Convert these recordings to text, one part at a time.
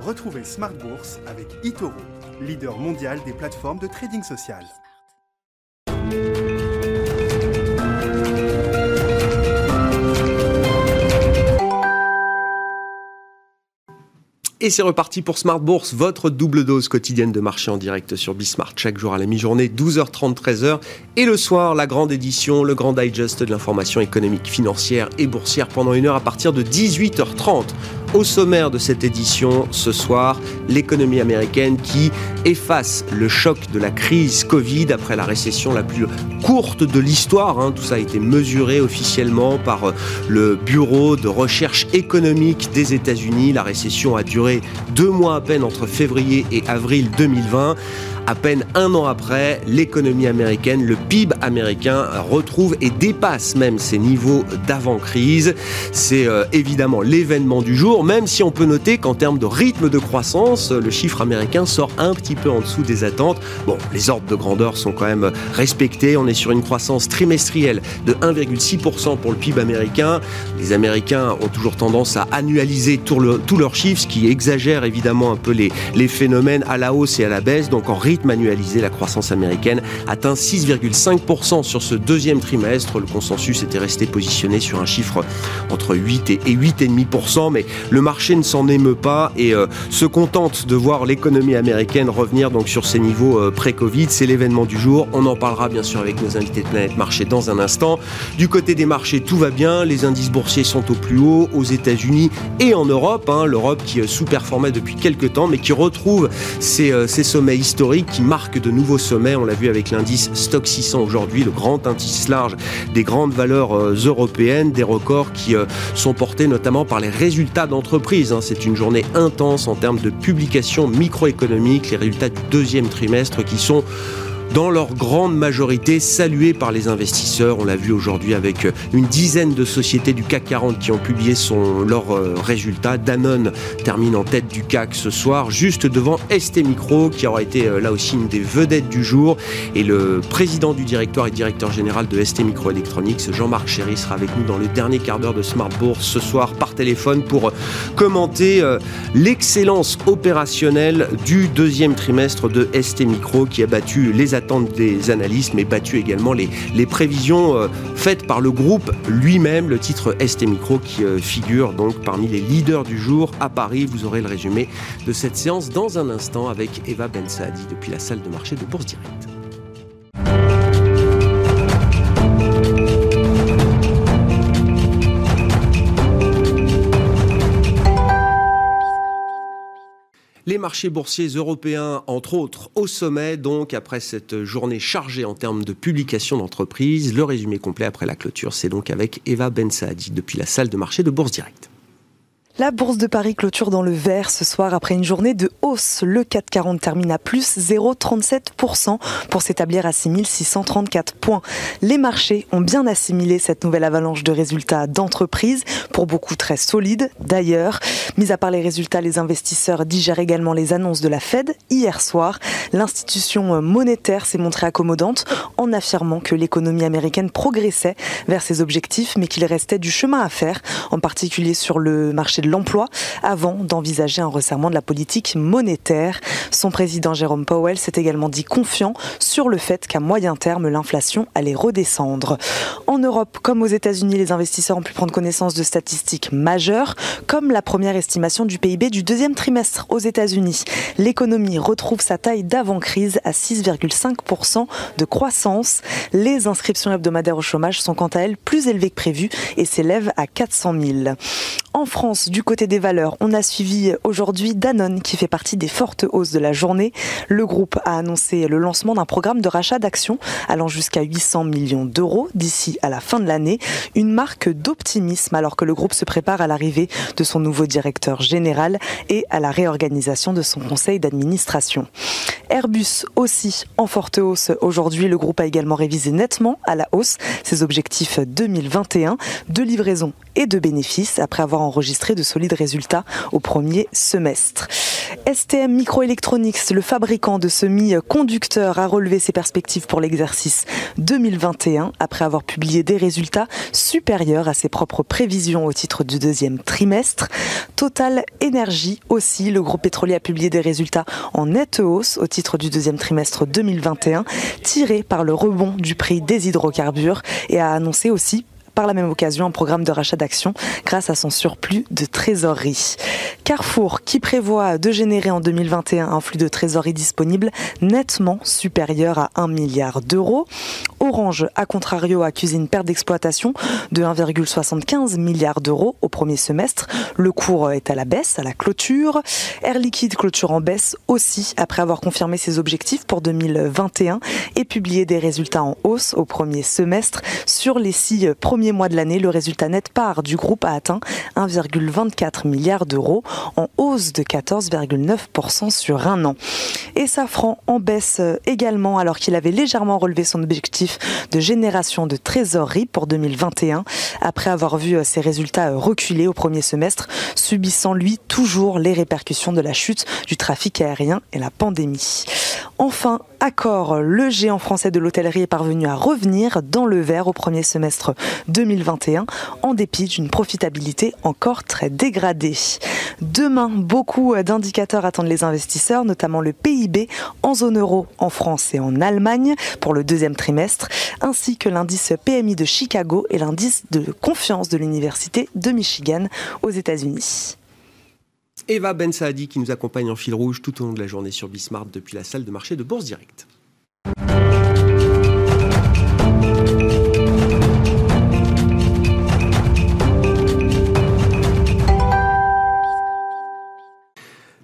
Retrouvez Smart Bourse avec eToro, leader mondial des plateformes de trading social. Et c'est reparti pour Smart Bourse, votre double dose quotidienne de marché en direct sur Bismart. Chaque jour à la mi-journée, 12h30, 13h. Et le soir, la grande édition, le grand digest de l'information économique, financière et boursière pendant une heure à partir de 18h30. Au sommaire de cette édition, ce soir, l'économie américaine qui efface le choc de la crise Covid après la récession la plus courte de l'histoire. Hein. Tout ça a été mesuré officiellement par euh, le Bureau de recherche économique des États-Unis. La récession a duré deux mois à peine entre février et avril 2020. À peine un an après, l'économie américaine, le PIB américain retrouve et dépasse même ses niveaux d'avant-crise. C'est euh, évidemment l'événement du jour, même si on peut noter qu'en termes de rythme de croissance, le chiffre américain sort un petit peu en dessous des attentes. Bon, les ordres de grandeur sont quand même respectés. On est sur une croissance trimestrielle de 1,6% pour le PIB américain. Les Américains ont toujours tendance à annualiser tous leurs chiffres, ce qui exagère évidemment un peu les, les phénomènes à la hausse et à la baisse. Donc en rythme annualisé, la croissance américaine atteint 6,5% sur ce deuxième trimestre. Le consensus était resté positionné sur un chiffre entre 8 et 8,5%, mais le marché ne s'en émeut pas et euh, se contente de voir l'économie américaine revenir donc sur ses niveaux euh, pré-Covid. C'est l'événement du jour. On en parlera bien sûr avec nos invités de Planète Marché dans un instant. Du côté des marchés, tout va bien. Les indices boursiers sont au plus haut aux États-Unis et en Europe. Hein. L'Europe qui euh, sous-performait depuis quelques temps, mais qui retrouve ses sommets historiques qui marque de nouveaux sommets. On l'a vu avec l'indice Stock 600 aujourd'hui, le grand indice large des grandes valeurs euh, européennes, des records qui euh, sont portés notamment par les résultats d'entreprise. Hein. C'est une journée intense en termes de publications microéconomiques, les résultats du deuxième trimestre qui sont dans leur grande majorité salués par les investisseurs. On l'a vu aujourd'hui avec euh, une dizaine de sociétés du CAC 40 qui ont publié son, leurs euh, résultats. Danone termine en tête du CAC ce soir, juste devant ST Micro, qui aura été euh, là aussi une des vedettes du jour. Et le président du directoire et directeur général de ST Micro Electronics, Jean-Marc Chéry, sera avec nous dans le dernier quart d'heure de Smart Bourse ce soir par téléphone pour commenter l'excellence opérationnelle du deuxième trimestre de ST Micro qui a battu les attentes des analystes, mais battu également les, les prévisions euh, faites par le groupe lui-même, le titre ST Micro qui euh, figure donc parmi les leaders du jour à Paris. Vous aurez le résumé de cette séance dans un instant avec Eva Ben Saadi depuis la salle de marché de Bourse Directe. Les marchés boursiers européens, entre autres, au sommet, donc après cette journée chargée en termes de publication d'entreprises. Le résumé complet après la clôture, c'est donc avec Eva Ben Saadi depuis la salle de marché de Bourse Directe. La bourse de Paris clôture dans le vert ce soir après une journée de hausse. Le 440 termine à plus 0,37% pour s'établir à 6634 points. Les marchés ont bien assimilé cette nouvelle avalanche de résultats d'entreprise, pour beaucoup très solides d'ailleurs. Mis à part les résultats, les investisseurs digèrent également les annonces de la Fed. Hier soir, l'institution monétaire s'est montrée accommodante en affirmant que l'économie américaine progressait vers ses objectifs, mais qu'il restait du chemin à faire, en particulier sur le marché de l'emploi avant d'envisager un resserrement de la politique monétaire. Son président Jérôme Powell s'est également dit confiant sur le fait qu'à moyen terme, l'inflation allait redescendre. En Europe, comme aux États-Unis, les investisseurs ont pu prendre connaissance de statistiques majeures, comme la première estimation du PIB du deuxième trimestre aux États-Unis. L'économie retrouve sa taille d'avant-crise à 6,5% de croissance. Les inscriptions hebdomadaires au chômage sont quant à elles plus élevées que prévu et s'élèvent à 400 000. En France, du côté des valeurs, on a suivi aujourd'hui Danone qui fait partie des fortes hausses de la journée. Le groupe a annoncé le lancement d'un programme de rachat d'actions allant jusqu'à 800 millions d'euros d'ici à la fin de l'année. Une marque d'optimisme alors que le groupe se prépare à l'arrivée de son nouveau directeur général et à la réorganisation de son conseil d'administration. Airbus aussi en forte hausse aujourd'hui. Le groupe a également révisé nettement à la hausse ses objectifs 2021 de livraison et de bénéfices après avoir enregistré solides résultats au premier semestre. STM Microelectronics, le fabricant de semi-conducteurs, a relevé ses perspectives pour l'exercice 2021 après avoir publié des résultats supérieurs à ses propres prévisions au titre du deuxième trimestre. Total Energy aussi, le groupe pétrolier a publié des résultats en nette hausse au titre du deuxième trimestre 2021, tiré par le rebond du prix des hydrocarbures et a annoncé aussi par la même occasion un programme de rachat d'actions grâce à son surplus de trésorerie. Carrefour qui prévoit de générer en 2021 un flux de trésorerie disponible nettement supérieur à 1 milliard d'euros. Orange, à contrario, accuse une perte d'exploitation de 1,75 milliard d'euros au premier semestre. Le cours est à la baisse, à la clôture. Air Liquide clôture en baisse aussi après avoir confirmé ses objectifs pour 2021 et publié des résultats en hausse au premier semestre. Sur les six premiers mois de l'année, le résultat net part du groupe a atteint 1,24 milliard d'euros en hausse de 14,9% sur un an. Et Safran en baisse également alors qu'il avait légèrement relevé son objectif de génération de trésorerie pour 2021 après avoir vu ses résultats reculer au premier semestre, subissant lui toujours les répercussions de la chute du trafic aérien et la pandémie. Enfin, Accor, le géant français de l'hôtellerie est parvenu à revenir dans le vert au premier semestre 2021 en dépit d'une profitabilité encore très dégradée. Demain, beaucoup d'indicateurs attendent les investisseurs, notamment le PIB en zone euro en France et en Allemagne pour le deuxième trimestre, ainsi que l'indice PMI de Chicago et l'indice de confiance de l'Université de Michigan aux États-Unis. Eva Ben Saadi qui nous accompagne en fil rouge tout au long de la journée sur Bismart depuis la salle de marché de Bourse Direct.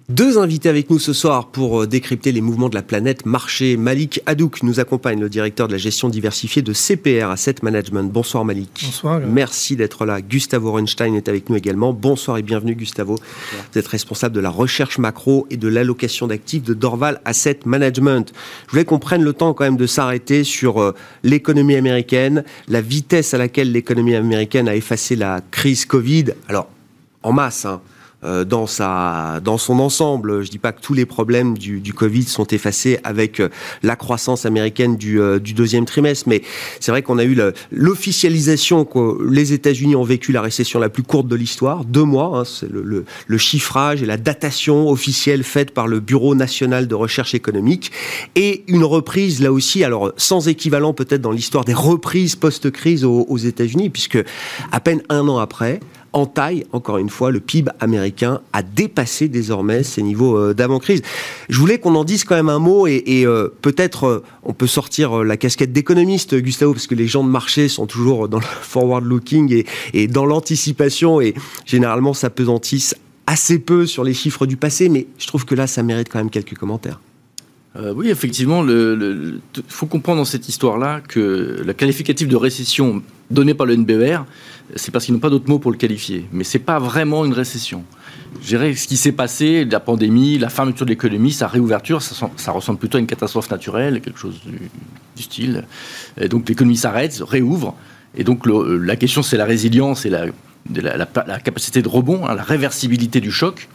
Deux invités avec nous ce soir pour euh, décrypter les mouvements de la planète marché. Malik Hadouk nous accompagne, le directeur de la gestion diversifiée de CPR Asset Management. Bonsoir Malik. Bonsoir. Merci d'être là. Gustavo Orenstein est avec nous également. Bonsoir et bienvenue Gustavo. Vous êtes responsable de la recherche macro et de l'allocation d'actifs de Dorval Asset Management. Je voulais qu'on prenne le temps quand même de s'arrêter sur euh, l'économie américaine, la vitesse à laquelle l'économie américaine a effacé la crise Covid. Alors, en masse, hein dans, sa, dans son ensemble. Je dis pas que tous les problèmes du, Covid sont effacés avec euh, la croissance américaine du, euh, du deuxième trimestre, mais c'est vrai qu'on a eu l'officialisation que les États-Unis ont vécu la récession la plus courte de l'histoire, deux mois. Hein, c'est le, chiffrage et la datation officielle faite par le Bureau national de recherche économique, et une reprise là aussi, alors sans équivalent peut-être dans l'histoire des reprises post-crise aux États-Unis, puisque à peine un an après, en taille, encore une fois, le PIB américain a dépassé désormais ses niveaux euh, d'avant-crise. Je voulais qu'on en dise quand même un mot et, euh, peut-être euh, on peut sortir la casquette d'économiste, Gustavo, parce que les gens de marché sont toujours dans le forward-looking et, et, dans l'anticipation et généralement s'apesantissent assez peu sur les chiffres du passé, mais je trouve que là, ça mérite quand même quelques commentaires. Euh, oui, effectivement, il faut comprendre dans cette histoire-là que la qualificatif de récession donnée par le NBER, c'est parce qu'ils n'ont pas d'autre mot pour le qualifier. Mais ce n'est pas vraiment une récession. Je dirais ce qui s'est passé, la pandémie, la fermeture de l'économie, sa réouverture, ça, ressemble plutôt à une catastrophe naturelle, quelque chose du, style. Donc l'économie s'arrête, réouvre. Et donc la question, c'est la résilience et la, capacité de rebond, hein, la réversibilité du choc.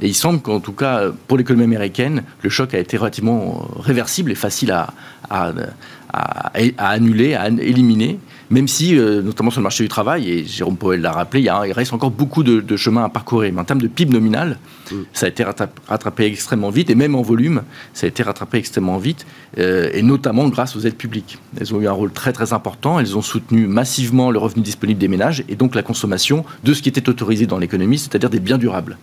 Et il semble qu'en tout cas, pour l'économie américaine, le choc a été relativement réversible et facile à, annuler, à éliminer même si, euh, notamment sur le marché du travail, et Jérôme Powell l'a rappelé, il, reste encore beaucoup de, chemin à parcourir. Mais en termes de PIB nominal, ça a été rattrapé, extrêmement vite, et même en volume, ça a été rattrapé extrêmement vite, euh, et notamment grâce aux aides publiques. Elles ont eu un rôle très très important, elles ont soutenu massivement le revenu disponible des ménages, et donc la consommation de ce qui était autorisé dans l'économie, c'est-à-dire des biens durables.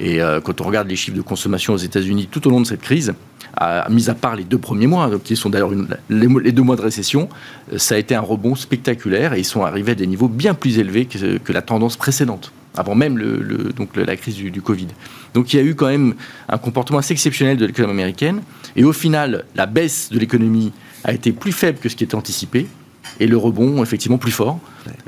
Et euh, quand on regarde les chiffres de consommation aux États-Unis tout au long de cette crise, à, mis à part les deux premiers mois, qui sont d'ailleurs les, les, deux mois de récession, euh, ça a été un rebond spectaculaire et ils sont arrivés à des niveaux bien plus élevés que, que la tendance précédente avant même le, le, donc la crise du, du, Covid. Donc il y a eu quand même un comportement assez exceptionnel de l'économie américaine. Et au final, la baisse de l'économie a été plus faible que ce qui était anticipé. Et le rebond, effectivement, plus fort.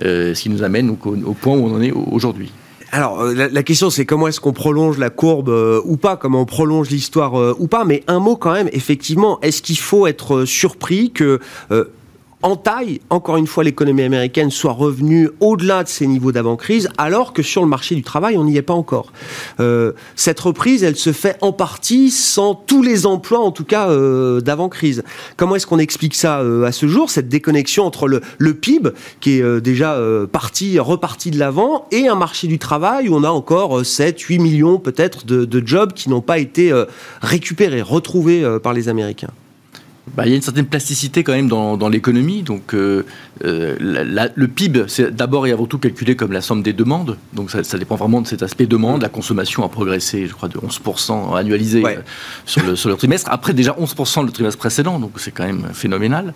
Euh, ce qui nous amène donc, au, au point où on en est aujourd'hui. Alors euh, la, question c'est comment est-ce qu'on prolonge la courbe euh, ou pas, comment on prolonge l'histoire euh, ou pas, mais un mot quand même, effectivement, est-ce qu'il faut être surpris que en taille, encore une fois, l'économie américaine soit revenue au-delà de ses niveaux d'avant-crise, alors que sur le marché du travail, on n'y est pas encore. Euh, cette reprise, elle se fait en partie sans tous les emplois, en tout cas, euh, d'avant-crise. Comment est-ce qu'on explique ça euh, à ce jour, cette déconnexion entre le, PIB, qui est euh, déjà parti, reparti de l'avant, et un marché du travail où on a encore 7, 8 millions peut-être de, de, jobs qui n'ont pas été récupérés, retrouvés par les Américains? Bah, il y a une certaine plasticité quand même dans, dans l'économie. Donc, euh, euh, la, le PIB, c'est d'abord et avant tout calculé comme la somme des demandes. Donc, ça, ça, dépend vraiment de cet aspect demande. La consommation a progressé, je crois, de 11% annualisé ouais. sur, le, sur le trimestre. Après, déjà 11% le trimestre précédent, donc c'est quand même phénoménal.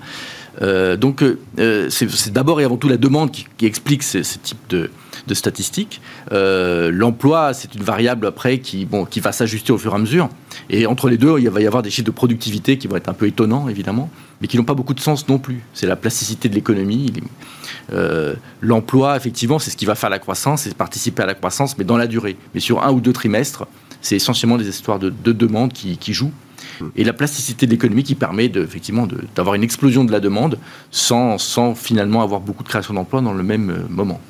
Euh, donc, euh, c'est d'abord et avant tout la demande qui, explique ce, type de, statistiques. Euh, L'emploi, c'est une variable après qui, bon, qui va s'ajuster au fur et à mesure. Et entre les deux, il va y avoir des chiffres de productivité qui vont être un peu étonnants, évidemment, mais qui n'ont pas beaucoup de sens non plus. C'est la plasticité de l'économie. L'emploi, effectivement, c'est ce qui va faire la croissance, c'est participer à la croissance, mais dans la durée. Mais sur un ou deux trimestres, c'est essentiellement des histoires de, de demande qui jouent et la plasticité de l'économie qui permet de, effectivement d'avoir une explosion de la demande sans, sans finalement avoir beaucoup de création d'emplois dans le même euh, moment.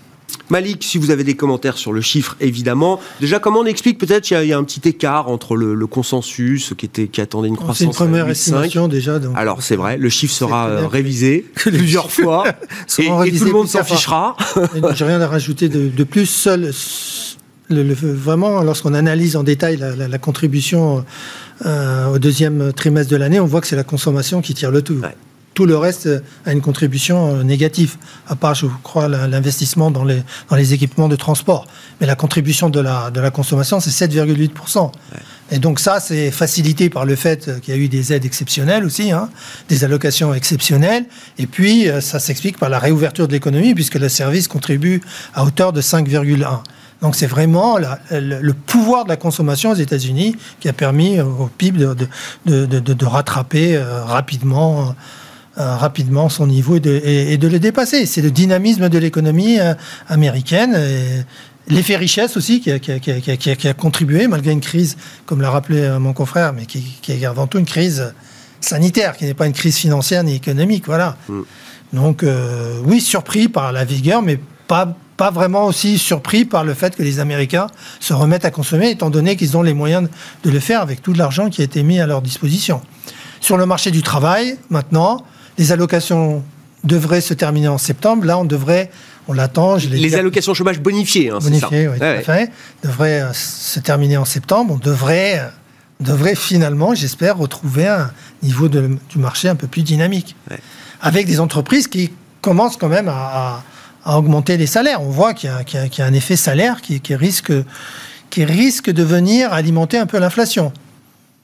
Malik, si vous avez des commentaires sur le chiffre, évidemment. Déjà, comment on explique peut-être qu'il y, y, a un petit écart entre le, le consensus qui, était, qui attendait une croissance C'est une première estimation déjà. Donc Alors c'est vrai, le chiffre sera euh, révisé plusieurs fois et, et, tout le monde s'en fichera. J'ai rien à rajouter de, de plus. Seul, le, le, vraiment, lorsqu'on analyse en détail la, la, la contribution euh, au deuxième trimestre de l'année, on voit que c'est la consommation qui tire le tout. Ouais. Tout le reste a une contribution négative, à part, je crois, l'investissement dans les, dans les équipements de transport. Mais la contribution de la, de la consommation, c'est 7,8%. Ouais. Et donc ça, c'est facilité par le fait qu'il y a eu des aides exceptionnelles aussi, hein, des allocations exceptionnelles. Et puis, ça s'explique par la réouverture de l'économie, puisque le service contribue à hauteur de 5,1%. Donc c'est vraiment la, le, le, pouvoir de la consommation aux États-Unis qui a permis au PIB de, de, de, de rattraper euh, rapidement euh, rapidement son niveau et de, et, et de le dépasser. C'est le dynamisme de l'économie euh, américaine. L'effet richesse aussi qui a, qui, a, qui, a, qui a, contribué, malgré une crise, comme l'a rappelé euh, mon confrère, mais qui, est avant tout une crise sanitaire, qui n'est pas une crise financière ni économique. Voilà. Mm. Donc, euh, oui, surpris par la vigueur, mais pas, pas vraiment aussi surpris par le fait que les Américains se remettent à consommer, étant donné qu'ils ont les moyens de le faire avec tout l'argent qui a été mis à leur disposition. Sur le marché du travail, maintenant, les allocations devraient se terminer en septembre. Là, on devrait, on l'attend. Les dire, allocations chômage bonifiées, hein, bonifiées, oui, ouais, tout à fait, devraient euh, se terminer en septembre. On devrait, euh, devrait finalement, j'espère, retrouver un niveau de, du marché un peu plus dynamique, ouais. avec des entreprises qui commencent quand même à, à, à augmenter les salaires. On voit qu'il y, a un effet salaire qui risque, qui risque de venir alimenter un peu l'inflation.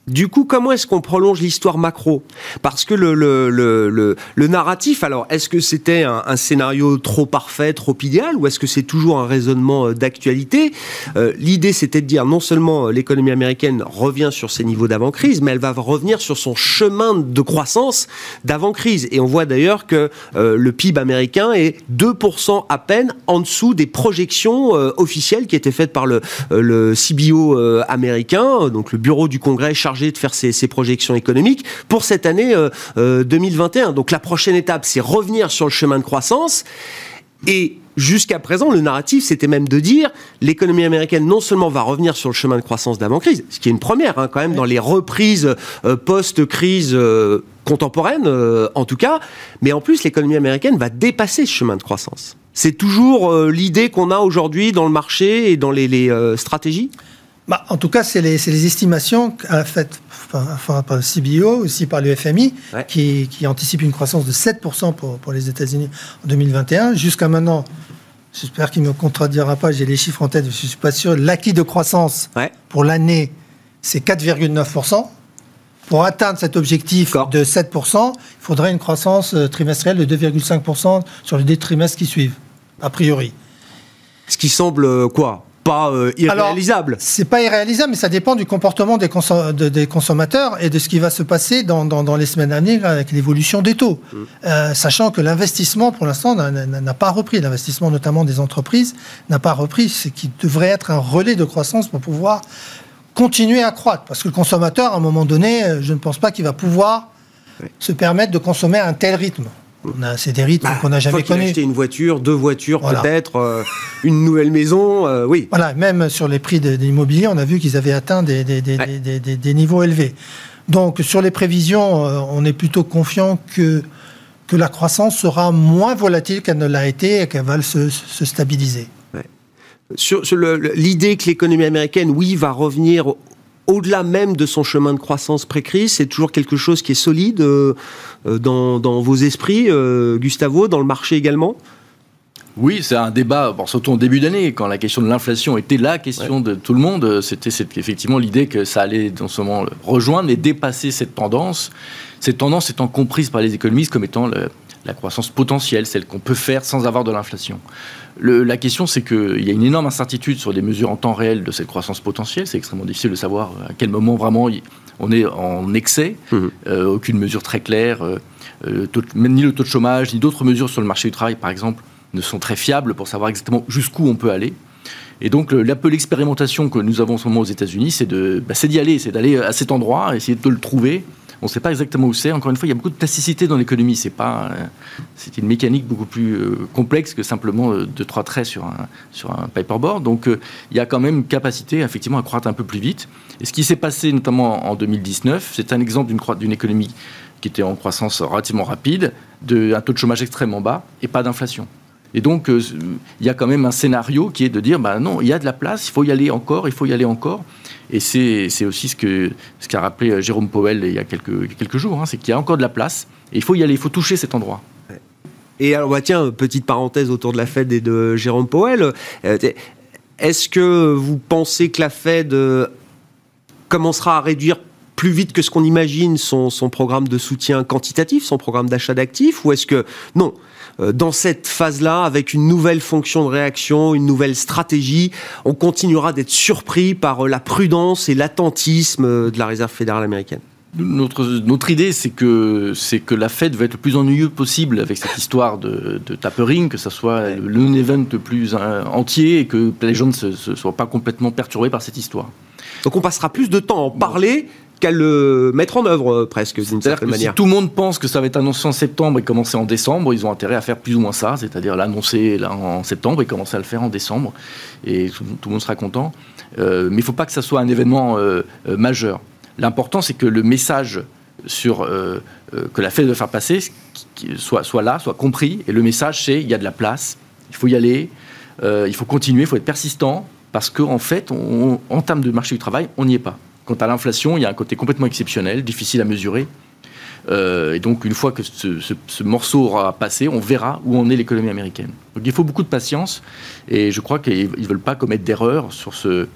Du coup, comment est-ce qu'on prolonge l'histoire macro? Parce que le, le, le, le, narratif, alors, est-ce que c'était un, scénario trop parfait, trop idéal, ou est-ce que c'est toujours un raisonnement euh, d'actualité? Euh, L'idée, c'était de dire non seulement euh, l'économie américaine revient sur ses niveaux d'avant-crise, mais elle va revenir sur son chemin de croissance d'avant-crise. Et on voit d'ailleurs que le PIB américain est 2% à peine en dessous des projections officielles qui étaient faites par le, le CBO américain, donc le bureau du Congrès chargé chargé de faire ses, ses, projections économiques pour cette année euh, euh, 2021. Donc la prochaine étape, c'est revenir sur le chemin de croissance. Et jusqu'à présent, le narratif, c'était même de dire l'économie américaine non seulement va revenir sur le chemin de croissance d'avant-crise, ce qui est une première hein, quand même dans les reprises euh, post-crise euh, contemporaine, euh, en tout cas, mais en plus, l'économie américaine va dépasser ce chemin de croissance. C'est toujours euh, l'idée qu'on a aujourd'hui dans le marché et dans les, les euh, stratégies? Bah, en tout cas, c'est les, les, estimations faites enfin, par le CBO, aussi par le FMI, ouais. qui, qui, anticipe une croissance de 7% pour, pour les États-Unis en 2021. Jusqu'à maintenant, j'espère qu'il ne me contredira pas, j'ai les chiffres en tête, je ne suis pas sûr, l'acquis de croissance ouais. pour l'année, c'est 4,9%. Pour atteindre cet objectif de 7%, il faudrait une croissance euh, trimestrielle de 2,5% sur les deux trimestres qui suivent, a priori. Ce qui semble euh, quoi? Pas euh, irréalisable. C'est pas irréalisable, mais ça dépend du comportement des, consom de, des, consommateurs et de ce qui va se passer dans, dans, dans les semaines à venir avec l'évolution des taux. Mmh. Euh, sachant que l'investissement, pour l'instant, n'a pas repris. L'investissement, notamment des entreprises, n'a pas repris. Ce qui devrait être un relais de croissance pour pouvoir continuer à croître. Parce que le consommateur, à un moment donné, euh, je ne pense pas qu'il va pouvoir oui. se permettre de consommer à un tel rythme. C'est des rythmes bah, qu'on n'a jamais connus. acheter une voiture, deux voitures peut-être, euh, une nouvelle maison, euh, oui. Voilà, même sur les prix de, l'immobilier, on a vu qu'ils avaient atteint des, des, niveaux élevés. Donc sur les prévisions, euh, on est plutôt confiant que, que la croissance sera moins volatile qu'elle ne l'a été et qu'elle va se, stabiliser. Sur, sur l'idée que l'économie américaine, oui, va revenir au-delà même de son chemin de croissance pré-crise, c'est toujours quelque chose qui est solide euh, euh, dans, vos esprits, euh, Gustavo, dans le marché également? Oui, c'est un débat, surtout en début d'année, quand la question de l'inflation était la question de tout le monde. C'était effectivement l'idée que ça allait dans ce moment rejoindre et dépasser cette tendance. Cette tendance étant comprise par les économistes comme étant la croissance potentielle, celle qu'on peut faire sans avoir de l'inflation la question, c'est qu'il y a une énorme incertitude sur les mesures en temps réel de cette croissance potentielle. C'est extrêmement difficile de savoir à quel moment vraiment on est en excès. Mmh. Euh, aucune mesure très claire, euh, euh, ni le taux de chômage, ni d'autres mesures sur le marché du travail, par exemple, ne sont très fiables pour savoir exactement jusqu'où on peut aller. Et donc, la peu l'expérimentation que nous avons en ce moment aux États-Unis, c'est bah, d'y aller, c'est d'aller à cet endroit, essayer de le trouver on ne sait pas exactement où c'est. Encore une fois, il y a beaucoup de plasticité dans l'économie. C'est pas, euh, c'est une mécanique beaucoup plus euh, complexe que simplement euh, deux trois traits sur un sur un paperboard. Donc, il y a quand même capacité effectivement à croître un peu plus vite. Et ce qui s'est passé notamment en 2019, c'est un exemple d'une d'une économie qui était en croissance relativement rapide, d'un taux de chômage extrêmement bas et pas d'inflation. Et donc, il y a quand même un scénario qui est de dire, bah non, il y a de la place, il faut y aller encore, il faut y aller encore. Et c'est aussi ce qu'a ce rappelé euh, Jérôme Powell il y a quelques, quelques jours, hein, c'est qu'il y a encore de la place, et il faut y aller, il faut toucher cet endroit. Et alors, bah, tiens, petite parenthèse autour de la Fed et de Jérôme Powell. Euh, est-ce que vous pensez que la Fed euh, commencera à réduire plus vite que ce qu'on imagine son, son programme de soutien quantitatif, son programme d'achat d'actifs, ou est-ce que non dans cette phase-là, avec une nouvelle fonction de réaction, une nouvelle stratégie, on continuera d'être surpris par euh, la prudence et l'attentisme euh, de la Réserve fédérale américaine. Notre, notre idée, c'est que, c'est que la Fed va être le plus ennuyeux possible avec cette histoire de, tapering, que ce soit le non-event le plus entier et que les gens ne se, soient pas complètement perturbés par cette histoire. Donc on passera plus de temps à en parler qu'à le mettre en œuvre euh, presque d'une certaine manière. Si tout le monde pense que ça va être annoncé en septembre et commencer en décembre, ils ont intérêt à faire plus ou moins ça, c'est-à-dire l'annoncer en septembre et commencer à le faire en décembre, et tout, le monde sera content. Euh, mais il ne faut pas que ça soit un événement euh, majeur. L'important, c'est que le message sur que la Fed doit faire passer soit, soit là, soit compris, et le message, c'est il y a de la place, il faut y aller, il faut continuer, il faut être persistant, parce qu'en en fait, en termes de marché du travail, on n'y est pas. Quant à l'inflation, il y a un côté complètement exceptionnel, difficile à mesurer. Euh, et donc, une fois que ce, morceau aura passé, on verra où en est l'économie américaine. Donc, il faut beaucoup de patience. Et je crois qu'ils ne veulent pas commettre d'erreur sur, ce,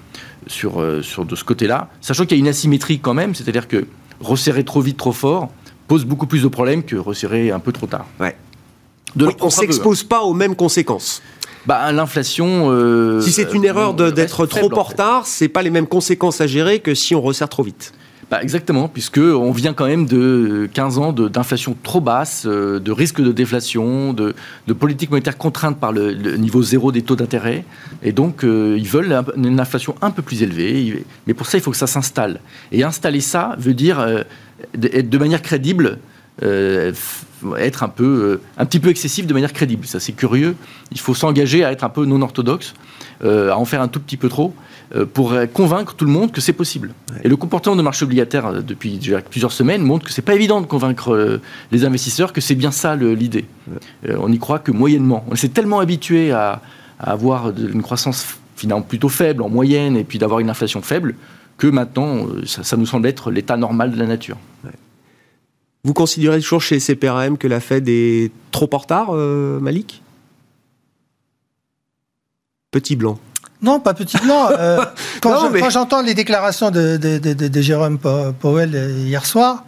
sur, euh, sur de ce côté-là. Sachant qu'il y a une asymétrie quand même, c'est-à-dire que resserrer trop vite, trop fort, pose beaucoup plus de problèmes que resserrer un peu trop tard. Ouais. on ne s'expose pas aux mêmes conséquences bah, L'inflation. Euh, si c'est une erreur d'être trop en retard, c'est pas les mêmes conséquences à gérer que si on resserre trop vite. Bah exactement, puisqu'on vient quand même de 15 ans d'inflation trop basse, euh, de risque de déflation, de, de politique monétaire contrainte par le, niveau zéro des taux d'intérêt. Et donc, euh, ils veulent une inflation un peu plus élevée. Mais pour ça, il faut que ça s'installe. Et installer ça veut dire être de manière crédible euh, être un peu, euh, un petit peu excessif de manière crédible. Ça, c'est curieux. Il faut s'engager à être un peu non orthodoxe, euh, à en faire un tout petit peu trop, pour convaincre tout le monde que c'est possible. Et le comportement de marché obligataire depuis plusieurs semaines montre que c'est pas évident de convaincre les investisseurs que c'est bien ça l'idée. on y croit que moyennement. On s'est tellement habitué à, avoir une croissance finalement plutôt faible en moyenne et puis d'avoir une inflation faible que maintenant, ça, nous semble être l'état normal de la nature. Vous considérez toujours chez CPRM que la Fed est trop en retard, euh, Malik? Petit blanc. Non, pas petit blanc. Euh, quand j'entends les déclarations de, de, Jérôme Powell euh, hier soir,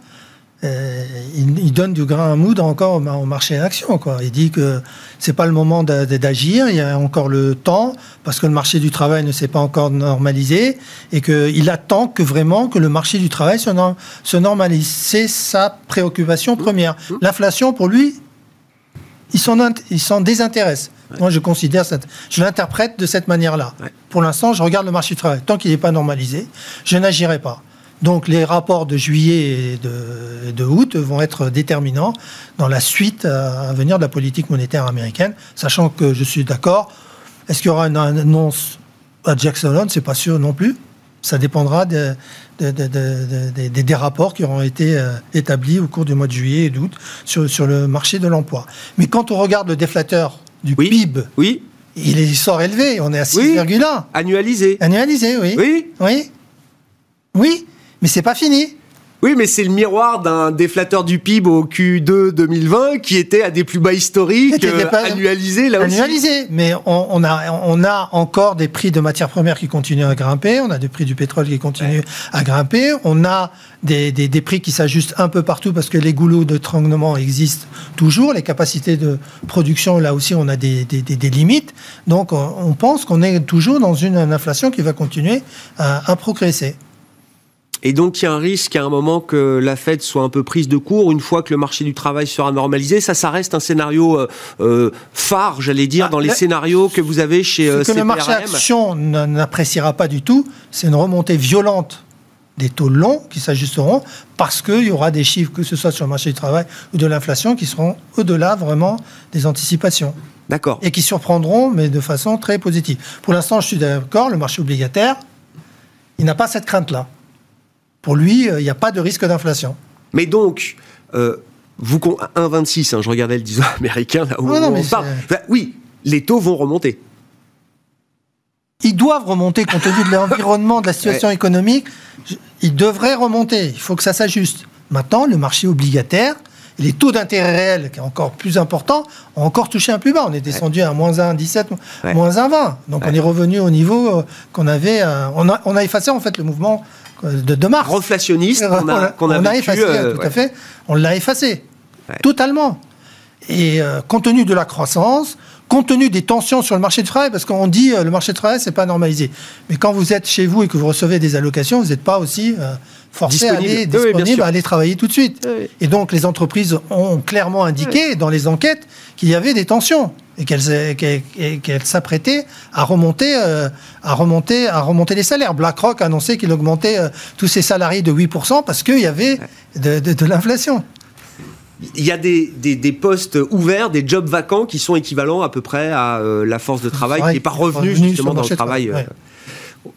euh, il, donne du grain à moudre encore au, marché en action. Quoi. Il dit que c'est pas le moment d'agir, il y a encore le temps, parce que le marché du travail ne s'est pas encore normalisé, et qu'il attend que vraiment que le marché du travail se, se normalise. C'est sa préoccupation première. L'inflation, pour lui, il s'en désintéresse. Moi, je considère, cette, je l'interprète de cette manière-là. Pour l'instant, je regarde le marché du travail. Tant qu'il n'est pas normalisé, je n'agirai pas. Donc les rapports de juillet et de, de, août vont être déterminants dans la suite à venir de la politique monétaire américaine, sachant que je suis d'accord. Est-ce qu'il y aura une annonce à Jackson Hole? C'est pas sûr non plus. Ça dépendra de, des rapports qui auront été euh, établis au cours du mois de juillet et d'août sur, sur le marché de l'emploi. Mais quand on regarde le déflateur du PIB, oui. il sort élevé. On est à 6,1. Annualisé. Annualisé, oui. Oui. Oui. Oui. Mais c'est pas fini. Oui, mais c'est le miroir d'un déflateur du PIB au Q2 2020 qui était à des plus bas historiques, euh, annualisé là aussi. Annualisé, mais on, a, on a encore des prix de matières premières qui continuent à grimper, on a des prix du pétrole qui continuent à grimper, on a des, des, prix qui s'ajustent un peu partout parce que les goulots de tranglement existent toujours, les capacités de production, là aussi, on a des, des limites. Donc, on, pense qu'on est toujours dans une, inflation qui va continuer à progresser. Et donc il y a un risque à un moment que la Fed soit un peu prise de court une fois que le marché du travail sera normalisé. Ça, ça reste un scénario euh, euh, phare, j'allais dire, ah, dans les scénarios que vous avez chez Ce euh, que le marché action n'appréciera pas du tout, c'est une remontée violente des taux longs qui s'ajusteront parce qu'il y aura des chiffres, que ce soit sur le marché du travail ou de l'inflation, qui seront au-delà vraiment des anticipations. D'accord. Et qui surprendront, mais de façon très positive. Pour l'instant, je suis d'accord, le marché obligataire, il n'a pas cette crainte-là. Pour lui, euh, il n'y a pas de risque d'inflation. Mais donc, euh, vous 1,26, hein, je regardais le 10 américain là où on parle. oui, les taux vont remonter. Ils doivent remonter compte tenu de l'environnement, de la situation économique. Ils devraient remonter. Il faut que ça s'ajuste. Maintenant, le marché obligataire, les taux d'intérêt réels, qui est encore plus important, ont encore touché un plus bas. On est descendu à moins 1,17, moins 1,20. Donc on est revenu au niveau euh, qu'on avait. on, a, on, a, effacé en fait le mouvement de, de mars. Reflationniste qu'on a, effacé, euh, tout à fait. On l'a effacé. Totalement. Et euh, compte tenu de la croissance, compte tenu des tensions sur le marché du travail, parce qu'on dit euh, le marché du travail, c'est pas normalisé. Mais quand vous êtes chez vous et que vous recevez des allocations, vous n'êtes pas aussi forcé à aller, disponible à aller travailler tout de suite. Et donc les entreprises ont clairement indiqué dans les enquêtes qu'il y avait des tensions et qu'elles s'apprêtaient à remonter, euh, à, remonter, à remonter les salaires. BlackRock a annoncé qu'il augmentait euh, tous ses salariés de 8% parce qu'il y avait de, l'inflation. Il y a des, des, postes ouverts, des jobs vacants qui sont équivalents à peu près à euh, la force de travail qui n'est pas revenue justement dans le travail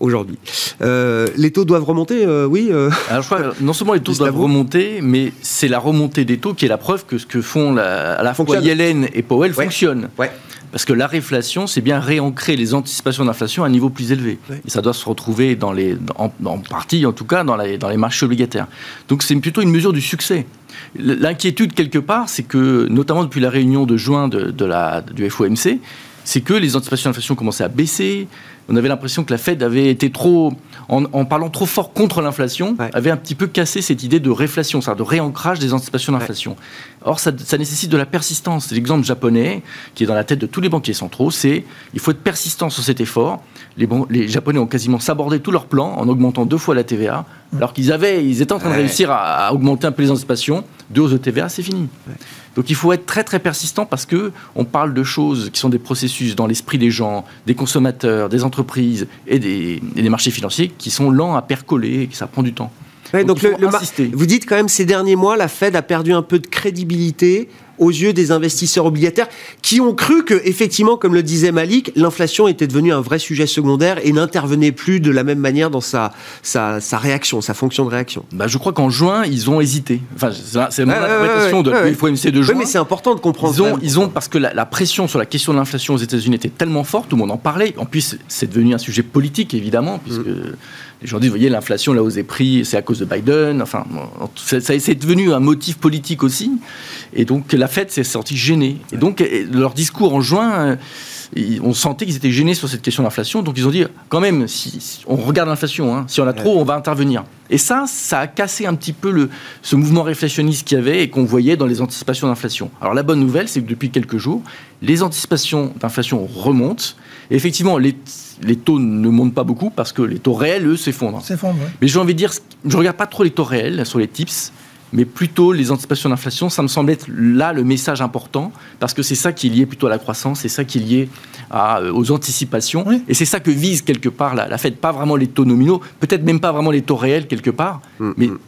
aujourd'hui. Euh, les taux doivent remonter, euh, oui euh, Alors, je crois, non seulement les taux doivent remonter, mais c'est la remontée des taux qui est la preuve que ce que font à la fois Yellen et Powell fonctionne. Parce que la réflation, c'est bien réancrer les anticipations d'inflation à un niveau plus élevé. Et ça doit se retrouver dans les, en, partie, en tout cas, dans les, dans les marchés obligataires. Donc c'est plutôt une mesure du succès. L'inquiétude, quelque part, c'est que, notamment depuis la réunion de juin de, de la, du FOMC, c'est que les anticipations d'inflation commençaient à baisser, on avait l'impression que la Fed avait été trop, en, parlant trop fort contre l'inflation, avait un petit peu cassé cette idée de réflation, c'est-à-dire de réancrage des anticipations d'inflation. Or, ça, nécessite de la persistance. L'exemple japonais, qui est dans la tête de tous les banquiers centraux, c'est il faut être persistant sur cet effort. Les, les Japonais ont quasiment sabordé tout leur plan en augmentant deux fois la TVA, alors qu'ils avaient, ils étaient en train de réussir à, augmenter un peu les anticipations. Deux hausses de TVA, c'est fini. Donc il faut être très très persistant parce que on parle de choses qui sont des processus dans l'esprit des gens, des consommateurs, des entreprises et des, marchés financiers qui sont lents à percoler et que ça prend du temps. donc, vous dites quand même ces derniers mois, la Fed a perdu un peu de crédibilité aux yeux des investisseurs obligataires qui ont cru que, effectivement, comme le disait Malik, l'inflation était devenue un vrai sujet secondaire et n'intervenait plus de la même manière dans sa, sa, réaction, sa fonction de réaction. Bah, je crois qu'en juin, ils ont hésité. Enfin, c'est mon interprétation de de juin. mais c'est important de comprendre. Ils ont, ils ont parce que la, pression sur la question de l'inflation aux États-Unis était tellement forte, tout le monde en parlait. En plus, c'est devenu un sujet politique, évidemment, puisque. Mm. Aujourd'hui, vous voyez, l'inflation, la hausse des prix, c'est à cause de Biden. Enfin, ça, c'est devenu un motif politique aussi. Et donc, la Fed s'est sortie gênée. Et donc, leur discours en juin, euh, on sentait qu'ils étaient gênés sur cette question d'inflation. Donc, ils ont dit, quand même, si, on regarde l'inflation, hein, si on a trop, on va intervenir. Et ça, ça a cassé un petit peu le, ce mouvement réflationniste qu'il y avait et qu'on voyait dans les anticipations d'inflation. Alors, la bonne nouvelle, c'est que depuis quelques jours, les anticipations d'inflation remontent. Et effectivement, les les taux ne montent pas beaucoup parce que les taux réels, eux, s'effondrent. Mais j'ai envie de dire, je ne regarde pas trop les taux réels sur les tips, mais plutôt les anticipations d'inflation. Ça me semble être là le message important parce que c'est ça qui est lié plutôt à la croissance, c'est ça qui est lié aux anticipations. Et c'est ça que vise quelque part la, la Fed, pas vraiment les taux nominaux, peut-être même pas vraiment les taux réels quelque part, mm, mais mm.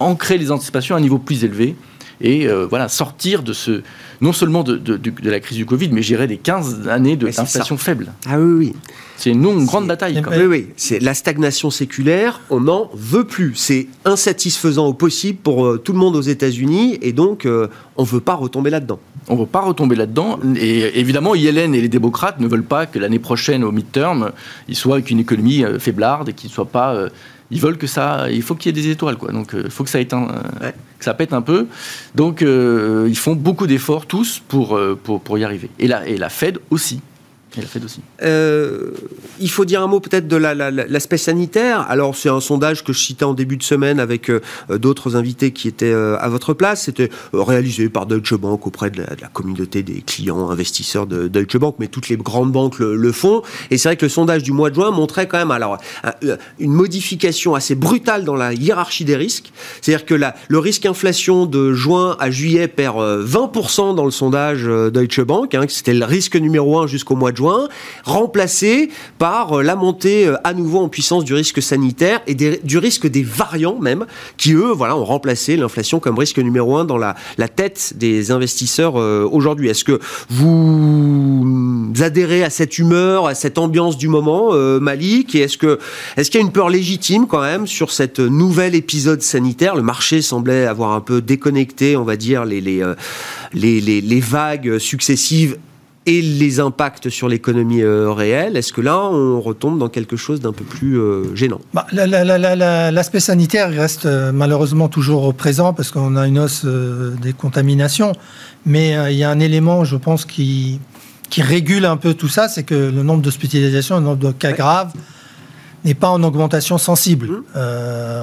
ancrer les anticipations à un niveau plus élevé et euh, voilà, sortir de ce, non seulement de, la crise du Covid, mais j'irais des 15 années d'inflation faible. Ah oui, oui. C'est une, une grande bataille. Quand même. Oui, oui. C'est la stagnation séculaire, on n'en veut plus. C'est insatisfaisant au possible pour euh, tout le monde aux États-Unis, et donc euh, on ne veut pas retomber là-dedans. On ne veut pas retomber là-dedans. Et évidemment, Yellen et les démocrates ne veulent pas que l'année prochaine, au midterm, ils soient avec une économie faiblarde et qu'ils ne soient pas ils veulent que ça, il faut qu'il y ait des étoiles, quoi. Donc, il euh, faut que ça éteint, euh, que ça pète un peu. Donc, euh, ils font beaucoup d'efforts tous pour, pour, pour y arriver. Et la, et la Fed aussi. Euh, il faut dire un mot peut-être de l'aspect sanitaire. Alors c'est un sondage que je citais en début de semaine avec euh, d'autres invités qui étaient euh, à votre place. C'était réalisé par Deutsche Bank auprès de la, communauté des clients investisseurs de Deutsche Bank, mais toutes les grandes banques le, font. Et c'est vrai que le sondage du mois de juin montrait quand même alors une modification assez brutale dans la hiérarchie des risques. C'est-à-dire que le risque inflation de juin à juillet perd 20% dans le sondage Deutsche Bank. Hein, C'était le risque numéro 1 jusqu'au mois de juin, remplacé par euh, la montée euh, à nouveau en puissance du risque sanitaire et du risque des variants même, qui eux, voilà, ont remplacé l'inflation comme risque numéro un dans la, tête des investisseurs euh, aujourd'hui. Est-ce que vous adhérez à cette humeur, à cette ambiance du moment, Malik? Est-ce que est-ce qu'il y a une peur légitime quand même sur cette nouvel épisode sanitaire? Le marché semblait avoir un peu déconnecté, on va dire, les vagues successives et les impacts sur l'économie euh, réelle, est-ce que là, on retombe dans quelque chose d'un peu plus euh, gênant? Bah, L'aspect sanitaire reste euh, malheureusement toujours présent parce qu'on a une hausse des contaminations, mais il y a un élément, je pense, qui, qui régule un peu tout ça, c'est que le nombre d'hospitalisations, le nombre de cas graves n'est pas en augmentation sensible. Mmh.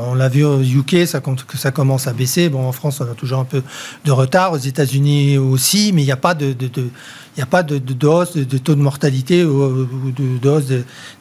on l'a vu au UK, ça, que ça commence à baisser. Bon, en France, on a toujours un peu de retard. Aux États-Unis aussi, mais il n'y a pas de, de, de il n'y a pas de, de, hausse de, taux de mortalité ou, de, hausse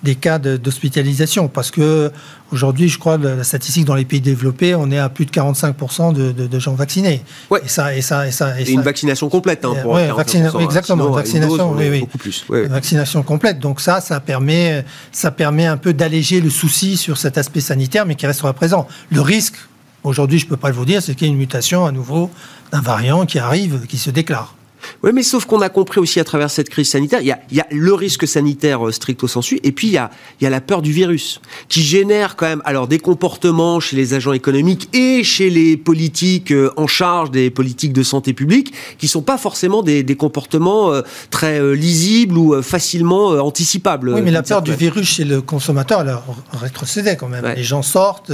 des cas d'hospitalisation. Parce que aujourd'hui, je crois, la statistique dans les pays développés, on est à plus de 45% de, gens vaccinés. Ouais. Et ça, et ça, et ça, et, une vaccination complète. Hein, pour exactement. vaccination, oui, oui. Beaucoup plus. Vaccination complète. Donc ça, ça permet, ça permet un peu d'alléger le souci sur cet aspect sanitaire, mais qui restera présent. Le risque, aujourd'hui, je ne peux pas vous dire, c'est qu'il y a une mutation à nouveau d'un variant qui arrive, qui se déclare. Oui, mais sauf qu'on a compris aussi à travers cette crise sanitaire, il y a, il y a le risque sanitaire euh, stricto sensu, et puis il y, a, il y a la peur du virus, qui génère quand même alors des comportements chez les agents économiques et chez les politiques euh, en charge des politiques de santé publique, qui sont pas forcément des, des comportements euh, très lisibles ou facilement anticipables. Oui, mais la peur du virus chez le consommateur, elle rétrocédait quand même. Les gens sortent,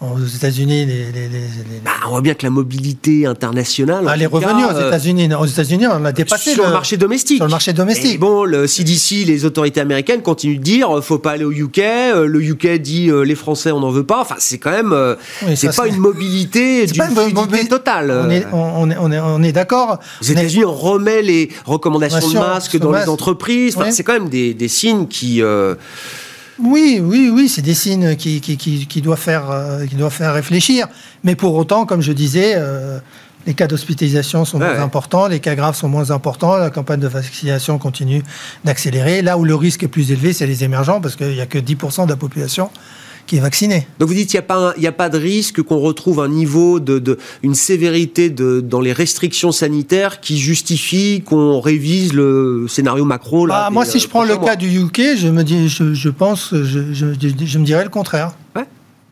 aux États-Unis, les, les, les, bah, on voit bien que la mobilité internationale. Ah, les revenus aux euh, États-Unis, aux États-Unis, on a dépassé sur le, marché domestique. Sur le marché domestique. bon, le CDC, les autorités américaines continuent de dire, euh, faut pas aller au UK. Euh, le UK dit, les Français, on n'en veut pas. Enfin, c'est quand même, c'est pas une mobilité du mobilité totale. On est, on est, on est, on est d'accord. Aux États-Unis, on remet les recommandations de masques dans les entreprises. Enfin, C'est quand même des, des signes qui. Oui, oui, oui, c'est des signes qui, qui, qui, doivent faire, euh, qui doivent faire réfléchir. Mais pour autant, comme je disais, euh, les cas d'hospitalisation sont moins importants, les cas graves sont moins importants, la campagne de vaccination continue d'accélérer. Là où le risque est plus élevé, c'est les émergents, parce qu'il n'y a que 10% de la population qui est vacciné. Donc vous dites qu'il n'y a, pas a pas de risque qu'on retrouve un niveau de, de une sévérité de, dans les restrictions sanitaires qui justifie qu'on révise le scénario macro là, bah, Moi, si je prends le cas du UK, je me dis, je, je pense, je, je, je, me dirais le contraire. Ouais.